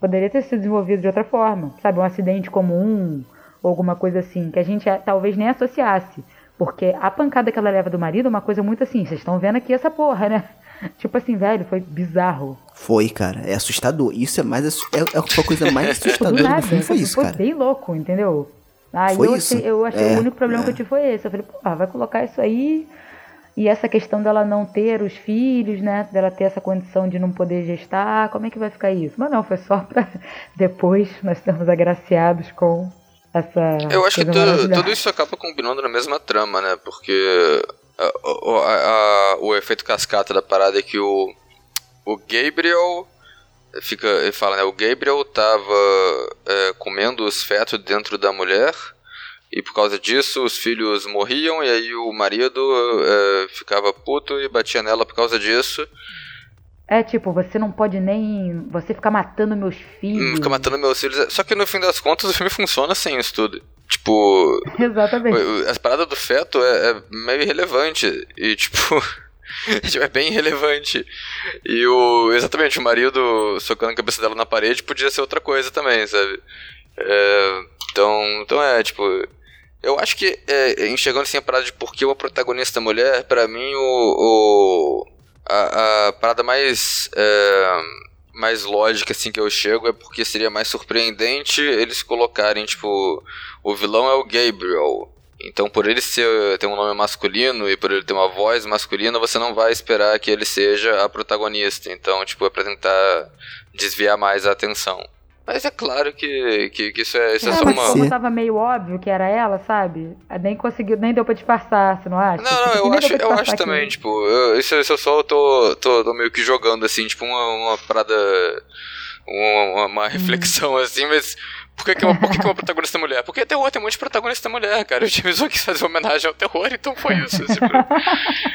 Poderia ter sido desenvolvido de outra forma. Sabe, um acidente comum ou alguma coisa assim, que a gente talvez nem associasse. Porque a pancada que ela leva do marido é uma coisa muito assim. Vocês estão vendo aqui essa porra, né? Tipo assim, velho, foi bizarro. Foi, cara. É assustador. Isso é mais é, é a coisa mais assustadora do filme. Foi isso, foi cara. bem louco, entendeu? Aí foi eu, isso? Achei, eu achei é, o único problema é. que eu tive foi esse. Eu falei, pô, vai colocar isso aí e essa questão dela não ter os filhos, né? Dela ter essa condição de não poder gestar, como é que vai ficar isso? Mas não, foi só pra depois nós sermos agraciados com essa. Eu acho que tu, tudo isso acaba combinando na mesma trama, né? Porque a, a, a, o efeito cascata da parada é que o, o Gabriel fica ele fala né o Gabriel tava é, comendo os fetos dentro da mulher e por causa disso, os filhos morriam e aí o marido é, ficava puto e batia nela por causa disso. É tipo, você não pode nem. Você ficar matando meus filhos. Fica matando meus filhos. Só que no fim das contas o filme funciona sem isso tudo. Tipo. Exatamente. As paradas do feto é, é meio irrelevante. E tipo. é bem irrelevante. E o. Exatamente, o marido socando a cabeça dela na parede podia ser outra coisa também, sabe? É, então, então é, tipo, eu acho que, é, enxergando assim a parada de por que uma protagonista mulher, para mim o, o a, a, parada mais é, mais lógica assim que eu chego é porque seria mais surpreendente eles colocarem tipo o vilão é o Gabriel. Então, por ele ser, ter um nome masculino e por ele ter uma voz masculina, você não vai esperar que ele seja a protagonista. Então, tipo, apresentar, desviar mais a atenção. Mas é claro que, que, que isso é, isso é, é só uma. Como tava meio óbvio que era ela, sabe? Nem conseguiu, nem deu pra disfarçar, você não acha? Não, não, eu acho, eu acho também, tipo, eu, isso, isso eu só tô, tô, tô meio que jogando, assim, tipo, uma, uma parada. Uma, uma, hum. reflexão, assim, mas por que, que, uma, por que, que uma protagonista mulher? Porque terror tem um monte de protagonista mulher, cara. O James Wan quis fazer homenagem ao terror, então foi isso. Assim,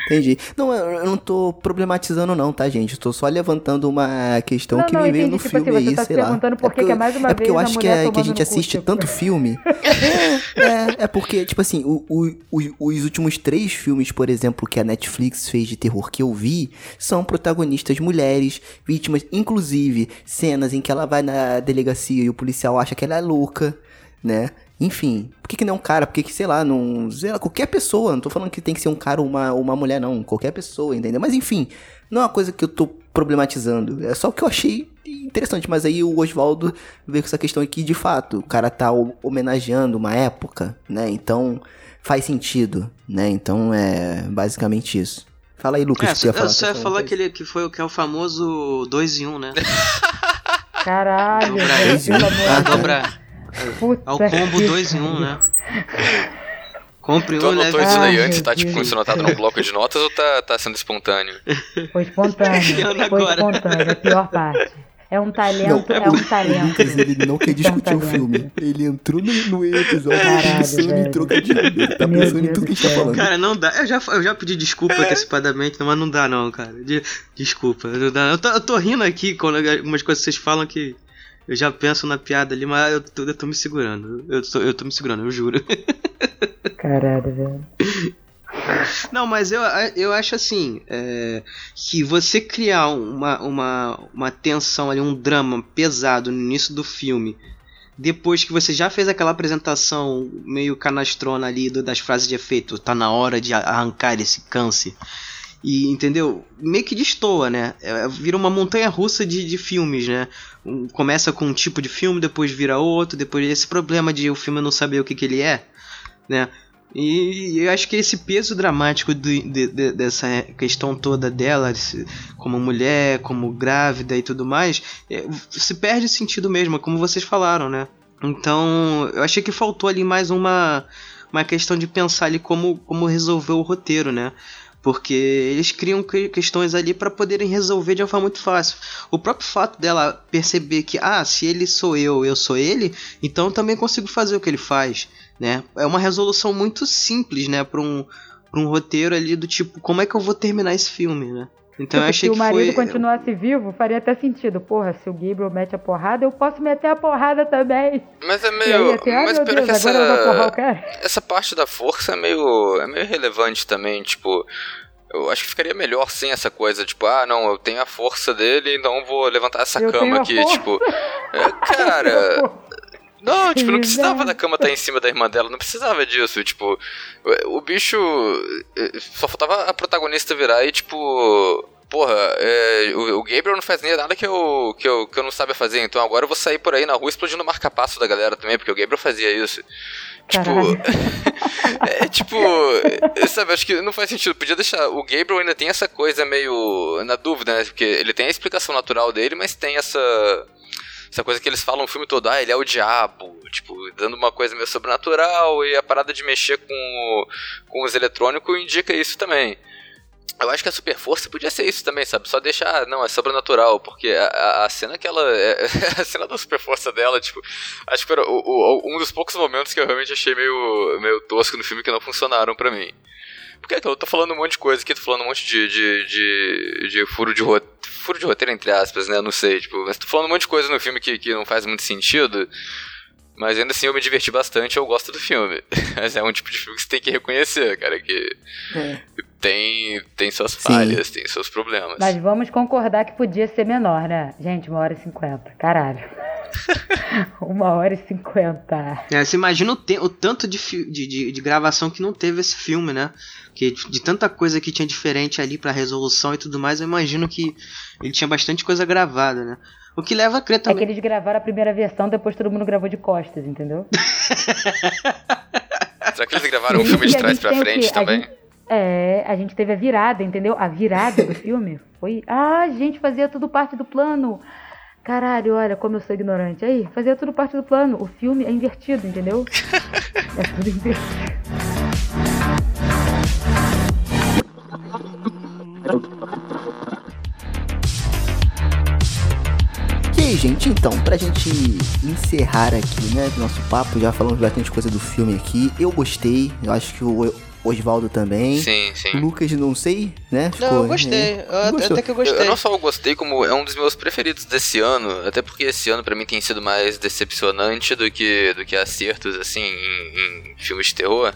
Entendi. Não, eu não tô problematizando não, tá, gente? Eu tô só levantando uma questão não, que não, me veio no tipo filme assim, aí, tá sei lá. Por é, que é mais uma é porque eu acho que, é, que a gente assiste cu, tanto filme. é, é porque, tipo assim, o, o, o, os últimos três filmes, por exemplo, que a Netflix fez de terror que eu vi, são protagonistas mulheres, vítimas, inclusive cenas em que ela vai na delegacia e o policial acha que ela é louca, né? Enfim, por que, que não é um cara? Por que, que sei lá, não. Sei lá, qualquer pessoa, não tô falando que tem que ser um cara ou uma, uma mulher, não. Qualquer pessoa, entendeu? Mas enfim, não é uma coisa que eu tô problematizando. É só o que eu achei interessante. Mas aí o Oswaldo veio com essa questão aqui, de fato, o cara tá homenageando uma época, né? Então faz sentido, né? Então é basicamente isso. Fala aí, Lucas. É, você ia falar, você ia falar que, ele, que foi o que é o famoso 2 em 1, um, né? Caralho, Dobra. Ao combo 2 em 1, um, né? Compre tu um, anotou isso daí antes, tá tipo isso anotado no bloco de notas ou tá, tá sendo espontâneo? Foi espontâneo. Foi espontâneo, a pior parte. É um talento, não, é um talento. Lucas, ele não quer discutir é um o filme. Ele entrou no, no episódio Caralho, pensando em trocadilho. Ele tá Meu pensando Deus em tudo que a gente tá falando. Cara, não dá. Eu já, eu já pedi desculpa é. antecipadamente, mas não dá não, cara. De, desculpa. Não dá. Eu, tô, eu tô rindo aqui com algumas coisas que vocês falam que eu já penso na piada ali, mas eu tô, eu tô me segurando. Eu tô, eu tô me segurando, eu juro. Caralho, velho. Não, mas eu, eu acho assim, é, que você criar uma, uma, uma tensão ali, um drama pesado no início do filme, depois que você já fez aquela apresentação meio canastrona ali do, das frases de efeito, tá na hora de arrancar esse câncer. E, entendeu? Meio que destoa, né? É, vira uma montanha russa de, de filmes, né? Um, começa com um tipo de filme, depois vira outro, depois esse problema de o filme não saber o que, que ele é, né? E eu acho que esse peso dramático de, de, de, dessa questão toda dela, como mulher, como grávida e tudo mais, é, se perde sentido mesmo, como vocês falaram, né? Então, eu achei que faltou ali mais uma, uma questão de pensar ali como, como resolver o roteiro, né? Porque eles criam questões ali para poderem resolver de uma forma muito fácil. O próprio fato dela perceber que, ah, se ele sou eu, eu sou ele, então também consigo fazer o que ele faz, né? É uma resolução muito simples, né, para um, pra um roteiro ali do tipo, como é que eu vou terminar esse filme, né? Então eu achei se que o marido foi... continuasse vivo, faria até sentido. Porra, se o Gabriel mete a porrada, eu posso meter a porrada também. Mas é meio. Até, mas pera Deus, que essa. Essa parte da força é meio. é meio relevante também, tipo. Eu acho que ficaria melhor sem essa coisa, tipo, ah, não, eu tenho a força dele, então eu vou levantar essa Eu tenho cama a aqui, força. tipo. é, cara. Não, tipo, não precisava da cama estar em cima da irmã dela, não precisava disso. Tipo, o bicho. eh, Só faltava a protagonista virar e, tipo. Porra, é, o, o Gabriel não faz nem nada que eu, que, eu, que eu não sabia fazer, então agora eu vou sair por aí na rua explodindo o marca-passo da galera também, porque o Gabriel fazia isso. Tipo. É tipo. é, Sabe, acho que não faz sentido. Podia deixar. O Gabriel ainda tem essa coisa meio. na dúvida, né? Porque ele tem a explicação natural dele, mas tem essa. Essa coisa que eles falam o filme todo, ah, ele é o diabo, tipo, dando uma coisa meio sobrenatural e a parada de mexer com, o- com os eletrônicos indica isso também. Eu acho que a super força podia ser isso também, sabe? Só deixar, ah, não, é sobrenatural, porque a, a- cena que ela. é- a cena da super força dela, tipo, acho que foi o- o- um dos poucos momentos que eu realmente achei meio, meio tosco no filme que não funcionaram pra mim. Porque que eu tô falando um monte de coisa aqui, tô falando um monte de, de, de, de furo de roteiro. Furo de roteiro, entre aspas, né? Não sei, tipo, mas tô falando um monte de coisa no filme que, que não faz muito sentido. Mas ainda assim eu me diverti bastante, eu gosto do filme. Mas é um tipo de filme que você tem que reconhecer, cara, que É. tem, tem suas Sim. falhas, tem seus problemas. Mas vamos concordar que podia ser menor, né? Gente, uma hora e cinquenta. Caralho. uma hora e cinquenta. É, você imagina o, te- o tanto de, fi- de, de, de gravação que não teve esse filme, né? Que de, de tanta coisa que tinha diferente ali pra resolução e tudo mais, eu imagino que ele tinha bastante coisa gravada, né? O que leva a crer É que também. eles gravaram a primeira versão, depois todo mundo gravou de costas, entendeu? Será que eles gravaram um Por filme de que trás pra o frente quê? A também? gente- é, a gente teve a virada, entendeu? A virada do filme foi. Ah, gente, fazia tudo parte do plano. Caralho, olha como eu sou ignorante. Aí, fazia tudo parte do plano. O filme é invertido, entendeu? É tudo invertido. E aí, gente, então, pra gente encerrar aqui, né, nosso papo, já falamos bastante coisa do filme aqui. Eu gostei, eu acho que o Osvaldo também. Sim, O sim. Lucas, não sei, né? Não, eu gostei. né? Eu, até- que eu Eu, gostei. eu não só gostei, como é um dos meus preferidos desse ano, até porque esse ano pra mim tem sido mais decepcionante do que, do que acertos, assim, em, em filmes de terror.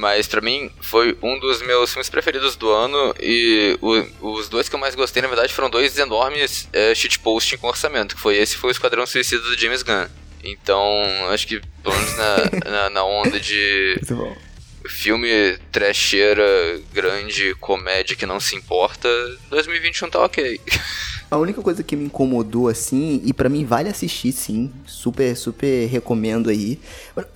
Mas pra mim foi um dos meus filmes preferidos do ano e o- os dois que eu mais gostei, na verdade, foram dois enormes é, shitposting com orçamento, que foi esse e foi o Esquadrão Suicida do James Gunn. Então, acho que pelo menos na, na, na onda de filme trecheira, grande, comédia que não se importa, 2021 tá ok. A única coisa que me incomodou assim, e pra mim vale assistir sim, super, super recomendo aí.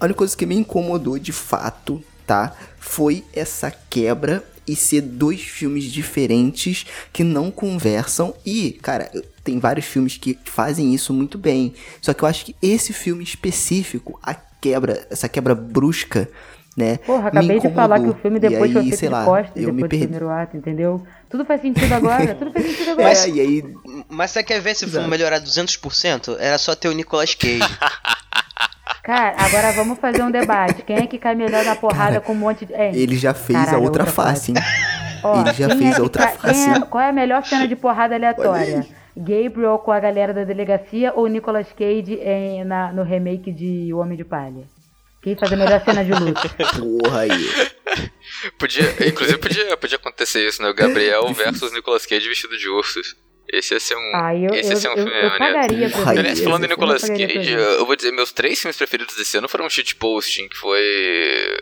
A única coisa que me incomodou de fato, tá? Foi essa quebra e ser dois filmes diferentes que não conversam. E, cara, tem vários filmes que fazem isso muito bem. Só que eu acho que esse filme específico, a quebra, essa quebra brusca, né? Porra, me acabei de falar que o filme depois foi aí, feito sei de lá, costas, eu me depois do perdi. primeiro ato, entendeu? Tudo faz sentido agora, tudo faz sentido agora. É, e aí Mas você quer ver esse filme Exato. melhorar 200%? Era só ter o Nicolas Cage. Cara, agora vamos fazer um debate. Quem é que cai melhor na porrada com um monte de. Hein? ele já fez Caralho, a outra, outra face, hein? Ó, ele já fez é a outra ca- face. quem é- qual é a melhor cena de porrada aleatória? Gabriel com a galera da delegacia ou Nicolas Cage em- na- no remake de O Homem de Palha? Quem faz a melhor cena de luta? Porra aí. Podia, inclusive podia, podia acontecer isso, né? O Gabriel versus Nicolas Cage vestido de ursos. Esse ia ser um, Ah, eu, esse eu, ia ser um eu, filme eu maneiro. pagaria pra Porra, ver. Aliás, falando em eu Nicolas pagaria Cage, eu vou dizer, meus três filmes preferidos desse ano foram shitposting, que foi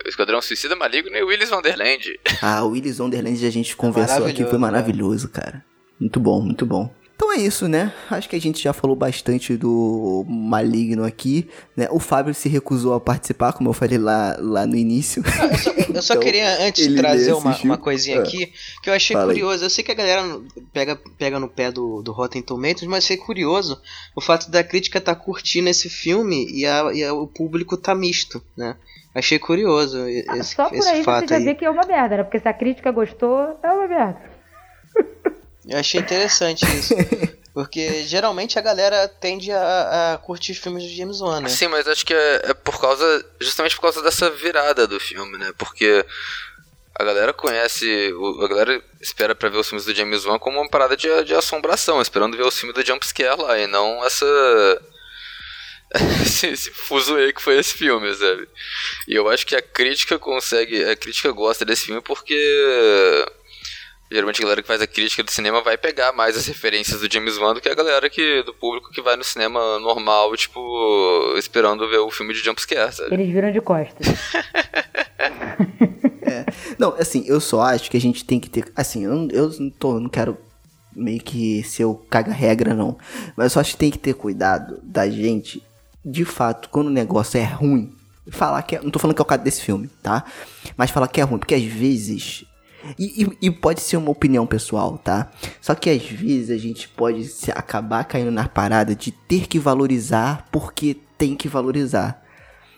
Esquadrão Suicida Maligno e Willis Wonderland. Ah, o Willis Wonderland a gente conversou aqui, foi maravilhoso, maravilhoso, cara. Muito bom, muito bom. Então é isso, né? Acho que a gente já falou bastante do Maligno aqui, né? O Fábio se recusou a participar, como eu falei lá, lá no início. Ah, eu só, eu só Então, queria antes trazer uma, uma coisinha Ah. aqui que eu achei Fala aí. curioso. Eu sei que a galera pega, pega no pé do, do Rotten Tomatoes, mas achei curioso o fato da crítica tá curtindo esse filme e, a, e a- o público tá misto, né? Achei curioso Ah, esse, Só por esse aí você fato já aí. vê que é uma merda, né? Porque se a crítica gostou, é uma merda. Eu achei interessante isso. Porque geralmente a galera tende a, a curtir filmes de James Wan, né? Sim, mas acho que é, é por causa. Justamente por causa dessa virada do filme, né? Porque a galera conhece. o- A galera espera pra ver os filmes do James Wan como uma parada de, de assombração, esperando ver o filme do Jumpscare lá, e não essa. esse, esse fuzuê que foi esse filme, sabe? E eu acho que a crítica consegue. A crítica gosta desse filme porque. Geralmente a galera que faz a crítica do cinema vai pegar mais as referências do James Wan do que a galera que, do público que vai no cinema normal, tipo, esperando ver o filme de jumpscare, sabe? Eles viram de costas. Não, assim, eu só acho que a gente tem que ter. Assim, eu, não- eu não, tô, não quero meio que ser o caga-regra, não. Mas eu só acho que tem que ter cuidado da gente, de fato, quando o negócio é ruim, falar que é. Não tô falando que é o caso desse filme, tá? Mas falar que é ruim, porque às vezes. E, e- e pode ser uma opinião pessoal, tá? Só que às vezes a gente pode acabar caindo na parada de ter que valorizar porque tem que valorizar.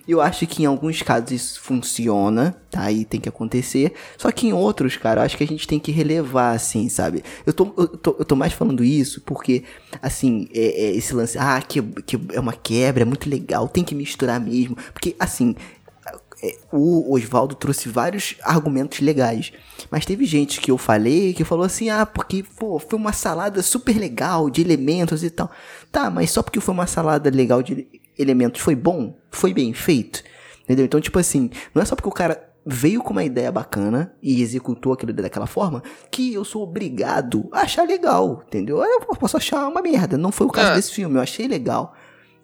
Eu acho que em alguns casos isso funciona, tá? E tem que acontecer. Só que em outros, cara, eu acho que a gente tem que relevar, assim, sabe? Eu tô, eu tô, eu tô mais falando isso porque, assim, é, é esse lance, ah, que, que é uma quebra, é muito legal, tem que misturar mesmo. Porque, assim, o Oswaldo trouxe vários argumentos legais. Mas teve gente que eu falei que falou assim: ah, porque pô, foi uma salada super legal de elementos e tal. Tá, mas só porque foi uma salada legal de ele- elementos foi bom? Foi bem feito? Entendeu? Então, tipo assim, não é só porque o cara veio com uma ideia bacana e executou aquilo daquela forma que eu sou obrigado a achar legal, entendeu? Eu posso achar uma merda. Não foi o caso É. desse filme, eu achei legal.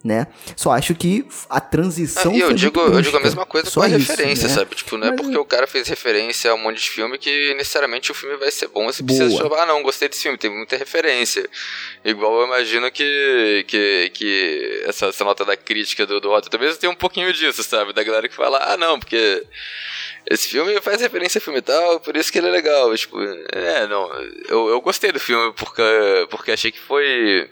Né? Só acho que a transição Ah, e eu foi digo, eu digo a mesma coisa Só com a isso, referência, né? sabe? Tipo, não é Mas- porque o cara fez referência a um monte de filme que necessariamente o filme vai ser bom. Você precisa Boa. achar, ah, não, gostei desse filme, tem muita referência. Igual eu imagino que, que, que essa, essa nota da crítica do, do Rotten talvez tenha um pouquinho disso, sabe? Da galera que fala, ah, não, porque esse filme faz referência a filme e tal, por isso que ele é legal. Tipo, é, não, eu, eu gostei do filme porque, porque achei que foi.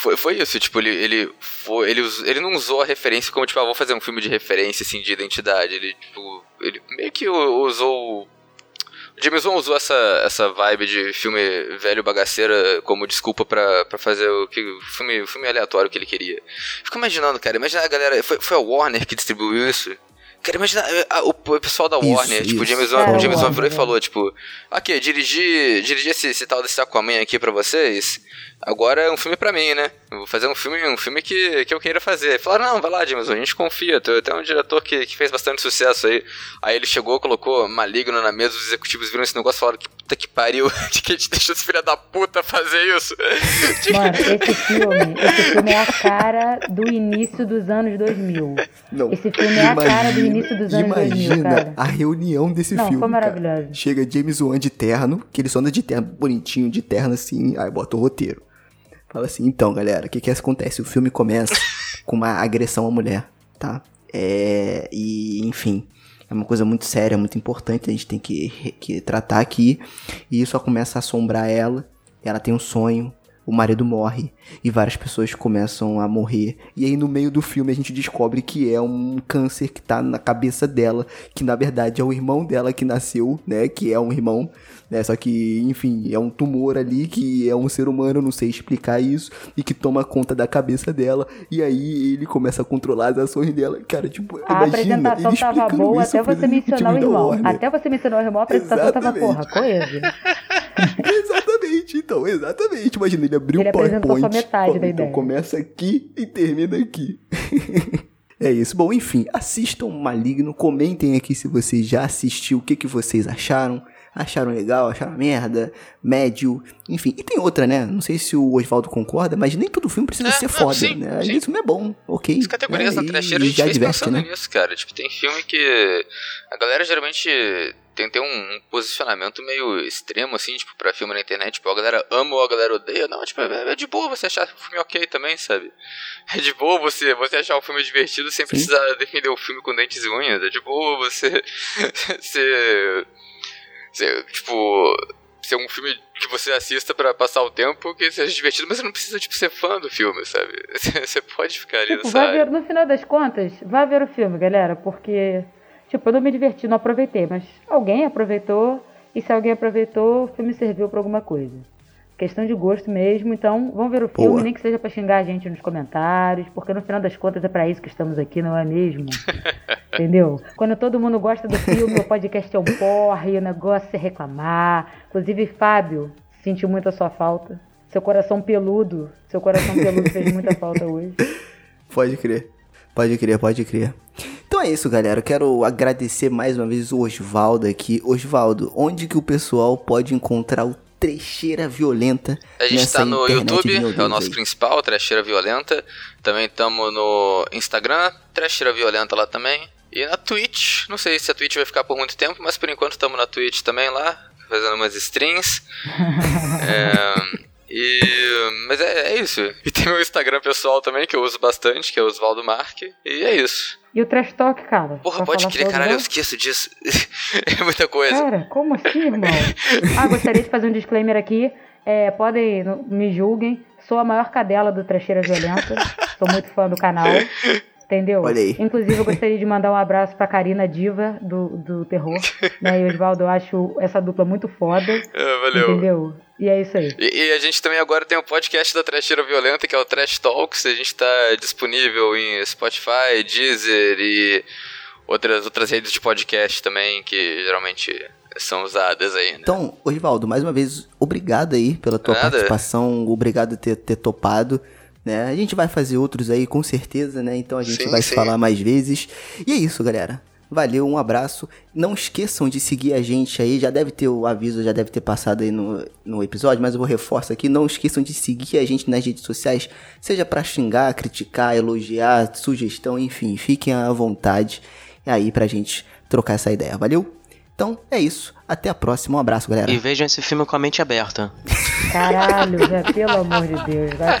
Foi, foi isso, tipo, ele, ele, foi, ele, ele não usou a referência como, tipo, ah, vou fazer um filme de referência, assim, de identidade. Ele, tipo, ele meio que usou. O James Wan usou essa, essa vibe de filme velho bagaceira como desculpa pra, pra fazer o, que, filme, filme aleatório que ele queria. Fico imaginando, cara, imagina a galera. Foi, foi a Warner que distribuiu isso? Cara, imagina eh, a- o, o pessoal da Isso, Warner, tipo, o isso. James Wan, É, James Wan virou e falou, tipo, ok, dirigi, dirigi esse, esse tal desse Aquaman aqui pra vocês, agora é um filme pra mim, né? Eu vou fazer um filme, um filme que, que eu queira fazer. Falaram, não, vai lá, James Wan, a gente confia, tem tem um diretor que, que fez bastante sucesso aí. Aí ele chegou, colocou Maligno na mesa, os executivos viram esse negócio e falaram, que puta que pariu, de que a gente deixou esse filho da puta fazer isso. Mano, esse filme, esse filme é a cara do início dos anos 2000. Não. Esse filme é a cara do início dos anos 2000, imagina cara. a reunião desse Não, filme. foi cara. maravilhoso. Chega James Wan de terno, que ele só anda de terno bonitinho, de terno assim, aí bota o roteiro. Fala assim, então, galera, o que que acontece? O filme começa com uma agressão à mulher, tá? É, e, enfim, é uma coisa muito séria, muito importante, a gente tem que, que tratar aqui. E isso só começa a assombrar ela, ela tem um sonho, o marido morre e várias pessoas começam a morrer. E aí no meio do filme a gente descobre que é um câncer que tá na cabeça dela, que na verdade é o irmão dela que nasceu, né, que é um irmão, né, só que, enfim, é um tumor ali que é um ser humano, não sei explicar isso, e que toma conta da cabeça dela, e aí ele começa a controlar as ações dela. Cara, tipo, A imagina apresentação tava boa isso até você mencionar o irmão. Até você mencionar o irmão, a apresentação tava, Exatamente. porra, coesa. Exatamente, então, exatamente. Imagina, ele abriu Ele o PowerPoint. só metade Ó, da então ideia. começa aqui e termina aqui. é isso. Bom, enfim, assistam Maligno, comentem aqui se você já assistiu, o que, que vocês acharam. Acharam legal, acharam merda, médio, enfim. E tem outra, né? Não sei se o Oswaldo concorda, mas nem todo filme precisa É, ser não, foda, sim, né? Às sim. vezes o filme é bom, ok. As categorias né? da trecheira a gente já fez diverte, pensando né? nisso, cara. Tipo, tem filme que. A galera geralmente tem, tem um, um, posicionamento meio extremo, assim, tipo, pra filme na internet. Tipo, a galera ama ou a galera odeia. Não, tipo, é, é de boa você achar o filme ok também, sabe? É de boa você, você achar o filme divertido sem Sim. precisar defender o filme com dentes e unhas. É de boa você. ser. ser tipo ser um filme que você assista para passar o tempo, que seja divertido, mas você não precisa, tipo, ser fã do filme, sabe? Você pode ficar ali tipo, vai ver, No final das contas, vai ver o filme, galera, porque, tipo, eu não me diverti, não aproveitei, mas alguém aproveitou, e se alguém aproveitou, o filme serviu para alguma coisa. Questão de gosto mesmo, então vamos ver o filme, Boa. nem que seja para xingar a gente nos comentários, porque no final das contas é para isso que estamos aqui, não é mesmo? Entendeu? Quando todo mundo gosta do filme, o podcast é um porre, o negócio é reclamar. Inclusive, Fábio, sentiu muito a sua falta. Seu coração peludo, seu coração peludo fez muita falta hoje. Pode crer. Pode crer, pode crer. Então é isso, galera. Eu quero agradecer mais uma vez o Osvaldo aqui. Osvaldo, onde que o pessoal pode encontrar o Trecheira Violenta. A gente está no YouTube, é o nosso aí. principal, Trecheira Violenta. Também estamos no Instagram, Trecheira Violenta lá também. E na Twitch, não sei se a Twitch vai ficar por muito tempo, mas por enquanto estamos na Twitch também lá, fazendo umas strings. é, e, mas é, é, isso. E tem meu Instagram pessoal também, que eu uso bastante, que é o Osvaldo Marque. E é isso. E o Trash Talk, cara? Porra, pode crer, caralho, eu esqueço disso. é muita coisa. Cara, como assim, irmão? ah, gostaria de fazer um disclaimer aqui. É, podem, me julguem. Sou a maior cadela do Trecheira Violenta. Sou muito fã do canal. Entendeu? Olha aí. Inclusive, eu gostaria de mandar um abraço pra Karina Diva, do, do terror. né? E Osvaldo, eu acho essa dupla muito foda. É, valeu. Entendeu? E é isso aí. E, e, a gente também agora tem o um podcast da Trasheira Violenta, que é o Trash Talks. A gente tá disponível em Spotify, Deezer e outras, outras redes de podcast também, que geralmente são usadas aí, né? Então, Osvaldo, mais uma vez, obrigado aí pela tua Nada. participação, obrigado por ter, ter topado. Né? A gente vai fazer outros aí com certeza, né? Então a gente sim, vai sim. falar mais vezes. E é isso, galera. Valeu, um abraço. Não esqueçam de seguir a gente aí. Já deve ter o aviso, já deve ter passado aí no, no episódio, mas eu vou reforçar aqui. Não esqueçam de seguir a gente nas redes sociais, seja para xingar, criticar, elogiar, sugestão, enfim, fiquem à vontade aí pra gente trocar essa ideia. Valeu? Então é isso. Até a próxima. Um abraço, galera. E vejam esse filme com a mente aberta. Caralho, já, pelo amor de Deus. Vai